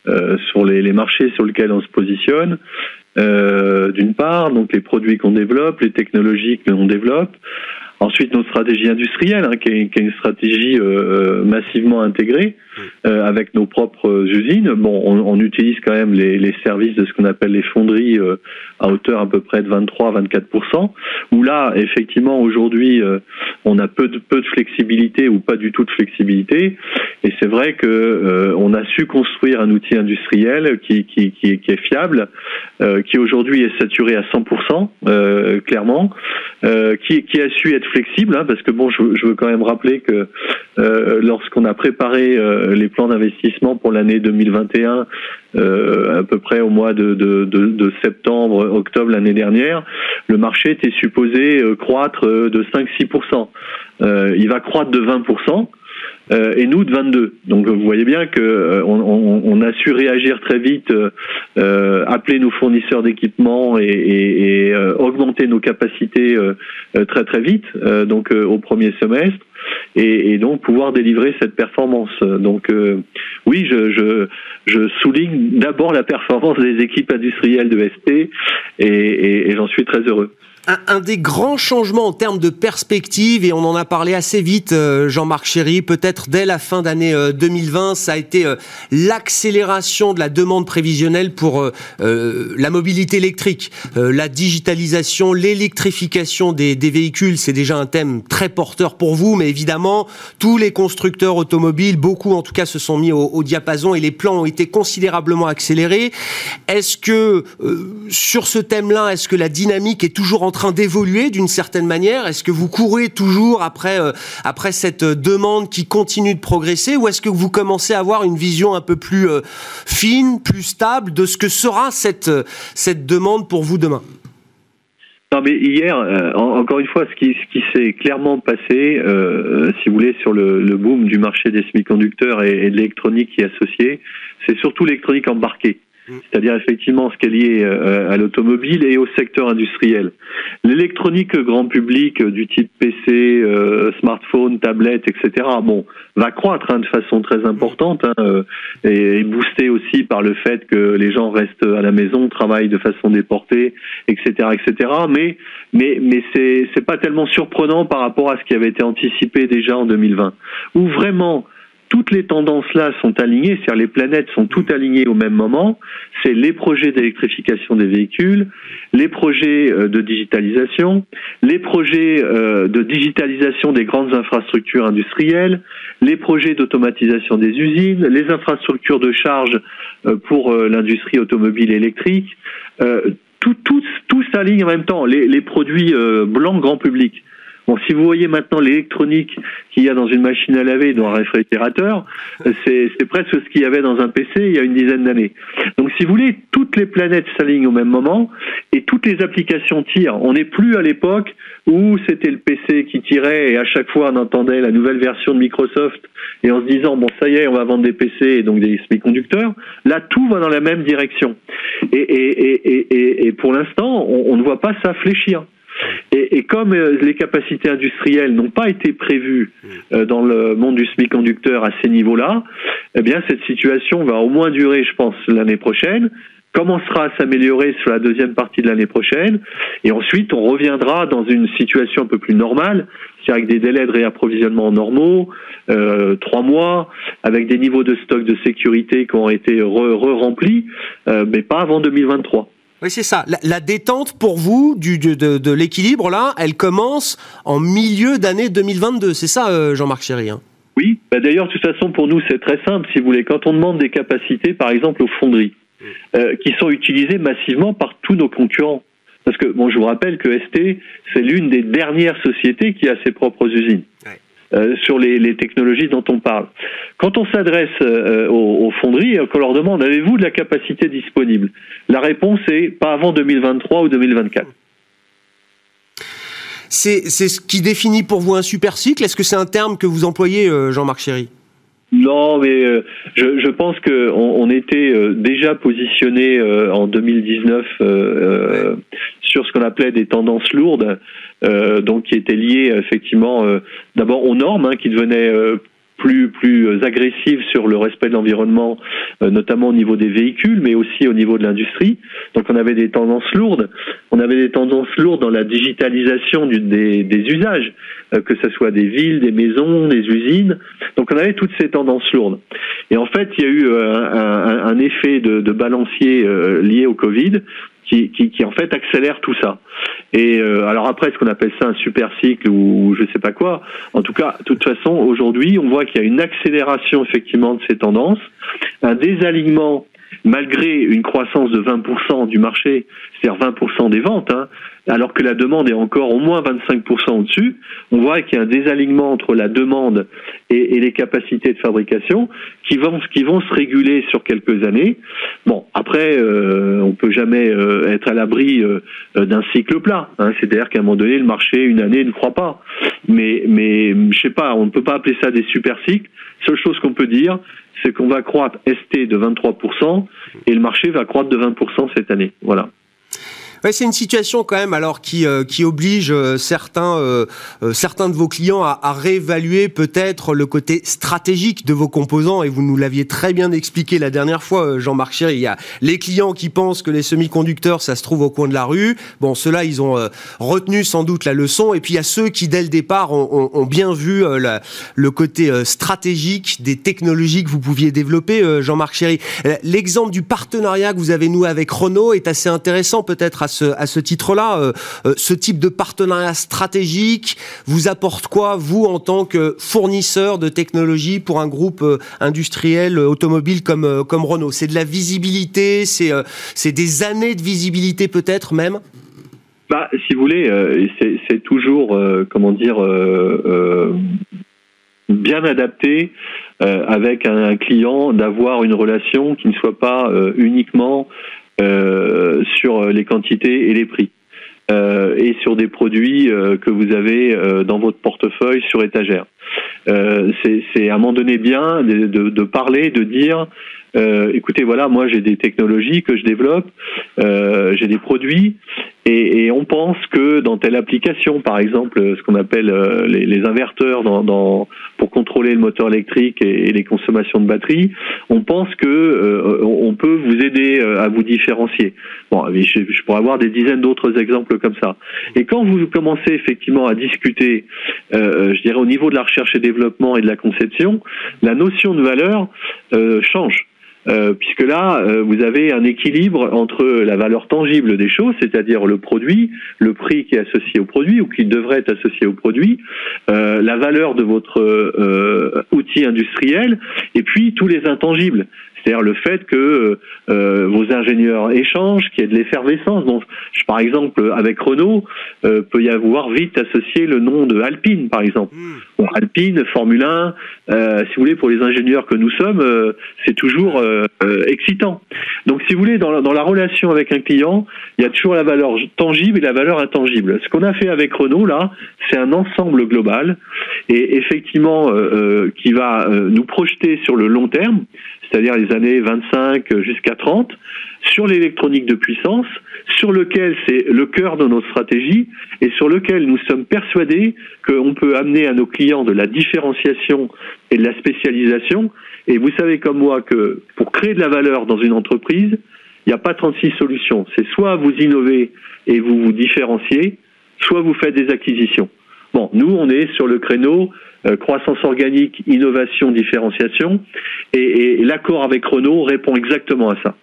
euh, sur les, les marchés sur lesquels on se positionne. euh, d'une part, donc les produits qu'on développe, les technologies que l'on développe. Ensuite, notre stratégie industrielle, hein, qui, est, qui est une stratégie massivement intégrée euh, avec nos propres usines. Bon, on, utilise quand même les, services de ce qu'on appelle les fonderies euh, à hauteur à peu près de 23-24%, où là, effectivement, aujourd'hui, euh, on a peu de, peu de flexibilité ou pas du tout de flexibilité. Et c'est vrai que euh, on a su construire un outil industriel qui, est fiable, euh, qui aujourd'hui est saturé à 100%, euh, clairement, euh, qui, a su être flexible, hein, parce que bon, je, veux- quand même rappeler que euh, lorsqu'on a préparé euh, les plans d'investissement pour l'année 2021 à peu près au mois de, de, de, de septembre, octobre l'année dernière, le marché était supposé croître de 5-6%. il va croître de 20%. Euh, et nous de 22. Donc vous voyez bien que euh, on, on, a su réagir très vite, euh, appeler nos fournisseurs d'équipement et, et, et augmenter nos capacités très très vite. donc au premier semestre. Et, et, donc pouvoir délivrer cette performance. Donc oui, je, je, je souligne d'abord la performance des équipes industrielles de et, et j'en suis très heureux un, des grands changements en termes de perspective, et on en a parlé assez vite, euh, Jean-Marc Chéry, peut-être dès la fin d'année 2020, euh, ça a été euh, l'accélération de la demande prévisionnelle pour la mobilité électrique, la digitalisation, l'électrification des, véhicules. C'est déjà un thème très porteur pour vous, mais évidemment, tous les constructeurs automobiles, beaucoup en tout cas, se sont mis au, au diapason et les plans ont été considérablement accélérés. Est-ce que sur ce thème-là, est-ce que la dynamique est toujours en train d'évoluer d'une certaine manière? Est-ce que vous courez toujours après, euh, après cette demande qui continue de progresser? Ou est-ce que vous commencez à avoir une vision un peu plus euh, fine, plus stable de ce que sera cette, euh, cette demande pour vous demain? Non, mais hier, encore une fois, ce qui, ce qui s'est clairement passé, si vous voulez, sur le, le, boom du marché des semi-conducteurs et, et de l'électronique qui est associée, c'est surtout l'électronique embarquée. Mm. c'est-à-dire effectivement ce qui est lié euh, à l'automobile et au secteur industriel. L'électronique grand public euh, du type PC, euh, smartphone, tablette, etc. Bon, va croître hein, de façon très importante hein, et, boosté aussi par le fait que les gens restent à la maison, travaillent de façon déportée, etc., etc. Mais mais mais c'est c'est pas tellement surprenant par rapport à ce qui avait été anticipé déjà en 2020, où vraiment toutes les tendances-là sont alignées, c'est-à-dire les planètes sont toutes alignées au même moment. C'est les projets d'électrification des véhicules, les projets euh, de digitalisation, les projets euh, de digitalisation des grandes infrastructures industrielles, les projets d'automatisation des usines, les infrastructures de charge euh, pour l'industrie automobile électrique. Tout, tout, tout s'aligne en même temps. Les, les produits blancs grand public. Bon, si vous voyez maintenant l'électronique qu'il y a dans une machine à laver, dans un réfrigérateur, c'est, presque ce qu'il y avait dans un PC il y a une dizaine d'années. Donc, si vous voulez, toutes les planètes s'alignent au même moment et toutes les applications tirent. On n'est plus à l'époque où c'était le PC qui tirait et à chaque fois on entendait la nouvelle version de Microsoft et en se disant bon ça y est on va vendre des PC et donc des semi-conducteurs. Là tout va dans la même direction et, et, et, et pour l'instant on, on ne voit pas ça fléchir. Et, et, comme euh, les capacités industrielles n'ont pas été prévues euh, dans le monde du semi-conducteur à ces niveaux-là, eh bien cette situation va au moins durer, je pense, l'année prochaine commencera à s'améliorer sur la deuxième partie de l'année prochaine, et ensuite on reviendra dans une situation un peu plus normale, c'est-à-dire avec des délais de réapprovisionnement normaux, euh, trois mois, avec des niveaux de stock de sécurité qui ont été re-remplis, euh, mais pas avant 2023. Oui, c'est ça. La, détente pour vous du, de, de, l'équilibre, là, elle commence en milieu d'année 2022. C'est ça, euh, Jean-Marc Chéry hein? Oui. Bah, d'ailleurs, de toute façon, pour nous, c'est très simple. Si vous voulez, quand on demande des capacités, par exemple, aux fonderies, mm. euh, qui sont utilisées massivement par tous nos concurrents. Parce que, bon, je vous rappelle que ST, c'est l'une des dernières sociétés qui a ses propres usines. Euh, sur les, technologies dont on parle. Quand on s'adresse euh, aux, aux, fonderies, qu'on leur demande avez-vous de la capacité disponible? La réponse est pas avant 2023 ou 2024. C'est ce qui définit pour vous un super cycle? Est-ce que c'est un terme que vous employez, euh, Jean-Marc Chéry? Non, mais je, je, pense qu'on on était déjà positionné en 2019 euh, sur ce qu'on appelait des tendances lourdes. Euh, donc qui était lié effectivement euh, d'abord aux normes hein, qui devenaient euh, plus plus agressives sur le respect de l'environnement, notamment au niveau des véhicules, mais aussi au niveau de l'industrie. Donc on avait des tendances lourdes. On avait des tendances lourdes dans la digitalisation du, des, des, usages, que ce soit des villes, des maisons, des usines. Donc on avait toutes ces tendances lourdes. Et en fait, il y a eu un, un, effet de, de balancier lié au Covid qui, qui, qui, en fait accélère tout ça. Et euh, alors après, ce qu'on appelle ça un super cycle ou je sais pas quoi. En tout cas, de toute façon, aujourd'hui, on voit qu'il y a une accélération effectivement de ces tendances, un désalignement malgré une croissance de 20% du marché, c'est-à-dire 20% des ventes, hein, alors que la demande est encore au moins 25% au-dessus, on voit qu'il y a un désalignement entre la demande et, les capacités de fabrication qui vont, qui vont se réguler sur quelques années. Bon, après, euh, on peut jamais euh, être à l'abri euh, d'un cycle plat. Hein, C'est-à-dire qu'à un moment donné, le marché, une année, ne croit pas. Mais, mais je sais pas, on ne peut pas appeler ça des super cycles. Seule chose qu'on peut dire, c'est qu'on va croître ST de 23% et le marché va croître de 20% cette année. Voilà c'est une situation quand même alors qui, euh, qui oblige euh, certains, euh, certains de vos clients à, à réévaluer peut-être le côté stratégique de vos composants et vous nous l'aviez très bien expliqué la dernière fois, Jean-Marc Chéry. Il y a les clients qui pensent que les semi-conducteurs, ça se trouve au coin de la rue. Bon, ceux-là, ils ont retenu sans doute la leçon. Et puis il y a ceux qui, dès le départ, ont, ont, bien vu le côté stratégique des technologies que vous pouviez développer, Jean-Marc Chéry. L'exemple du partenariat que vous avez noué avec Renault est assez intéressant peut-être à ce titre-là. Euh, euh, ce type de partenariat stratégique vous apporte quoi, vous, en tant que fournisseur de technologie pour un groupe euh, industriel automobile comme, comme Renault? C'est de la visibilité, c'est des années de visibilité peut-être même? Bah, si vous voulez, c'est toujours, comment dire, bien adapté avec un, client d'avoir une relation qui ne soit pas uniquement sur les quantités et les prix. Euh, et sur des produits euh, que vous avez dans votre portefeuille sur étagère. c'est à un moment donné bien de, de, de parler, de dire euh, écoutez, voilà, moi j'ai des technologies que je développe, euh, j'ai des produits, et, et, on pense que dans telle application, par exemple, ce qu'on appelle euh, les, les, inverteurs dans, dans, pour contrôler le moteur électrique et, les consommations de batterie, on pense que euh, on peut vous aider euh, à vous différencier. Bon, je, je pourrais avoir des dizaines d'autres exemples comme ça. Et quand vous commencez effectivement à discuter, je dirais au niveau de la recherche et développement et de la conception, la notion de valeur change. Euh, puisque là, euh, vous avez un équilibre entre la valeur tangible des choses, c'est-à-dire le produit, le prix qui est associé au produit ou qui devrait être associé au produit, euh, la valeur de votre outil industriel, et puis tous les intangibles. C'est-à-dire le fait que vos ingénieurs échangent, qu'il y ait de l'effervescence. Donc, par exemple, avec Renault, peut y avoir vite associé le nom de Alpine, par exemple. Hmm. Bon, Alpine, Formule 1, euh, si vous voulez, pour les ingénieurs que nous sommes, euh, c'est toujours euh, excitant. Donc, si vous voulez, dans la, dans la relation avec un client, il y a toujours la valeur tangible et la valeur intangible. Ce qu'on a fait avec Renault, là, c'est un ensemble global et effectivement qui va nous projeter sur le long terme c'est-à-dire les années 25 jusqu'à 30, sur l'électronique de puissance, sur lequel c'est le cœur de notre stratégie et sur lequel nous sommes persuadés qu'on peut amener à nos clients de la différenciation et de la spécialisation. Et vous savez comme moi que pour créer de la valeur dans une entreprise, il n'y a pas 36 solutions. C'est soit vous innovez et vous vous différenciez, soit vous faites des acquisitions. Bon, nous, on est sur le créneau euh, croissance organique, innovation, différenciation, et l'accord avec Renault répond exactement à ça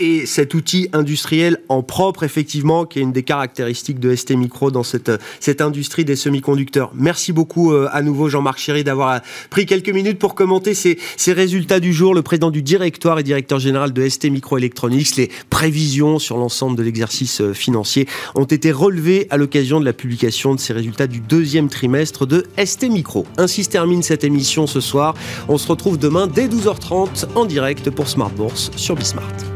et cet outil industriel en propre, effectivement, qui est une des caractéristiques de ST Micro dans cette, cette industrie des semi-conducteurs. Merci beaucoup euh, à nouveau Jean-Marc Chéry d'avoir pris quelques minutes pour commenter ces, ces, résultats du jour. Le président du directoire et directeur général de ST Microelectronics, les prévisions sur l'ensemble de l'exercice euh, financier ont été relevées à l'occasion de la publication de ces résultats du deuxième trimestre de ST Micro. Ainsi se termine cette émission ce soir. On se retrouve demain dès 12h30 en direct pour Smart Bourse sur Bismart.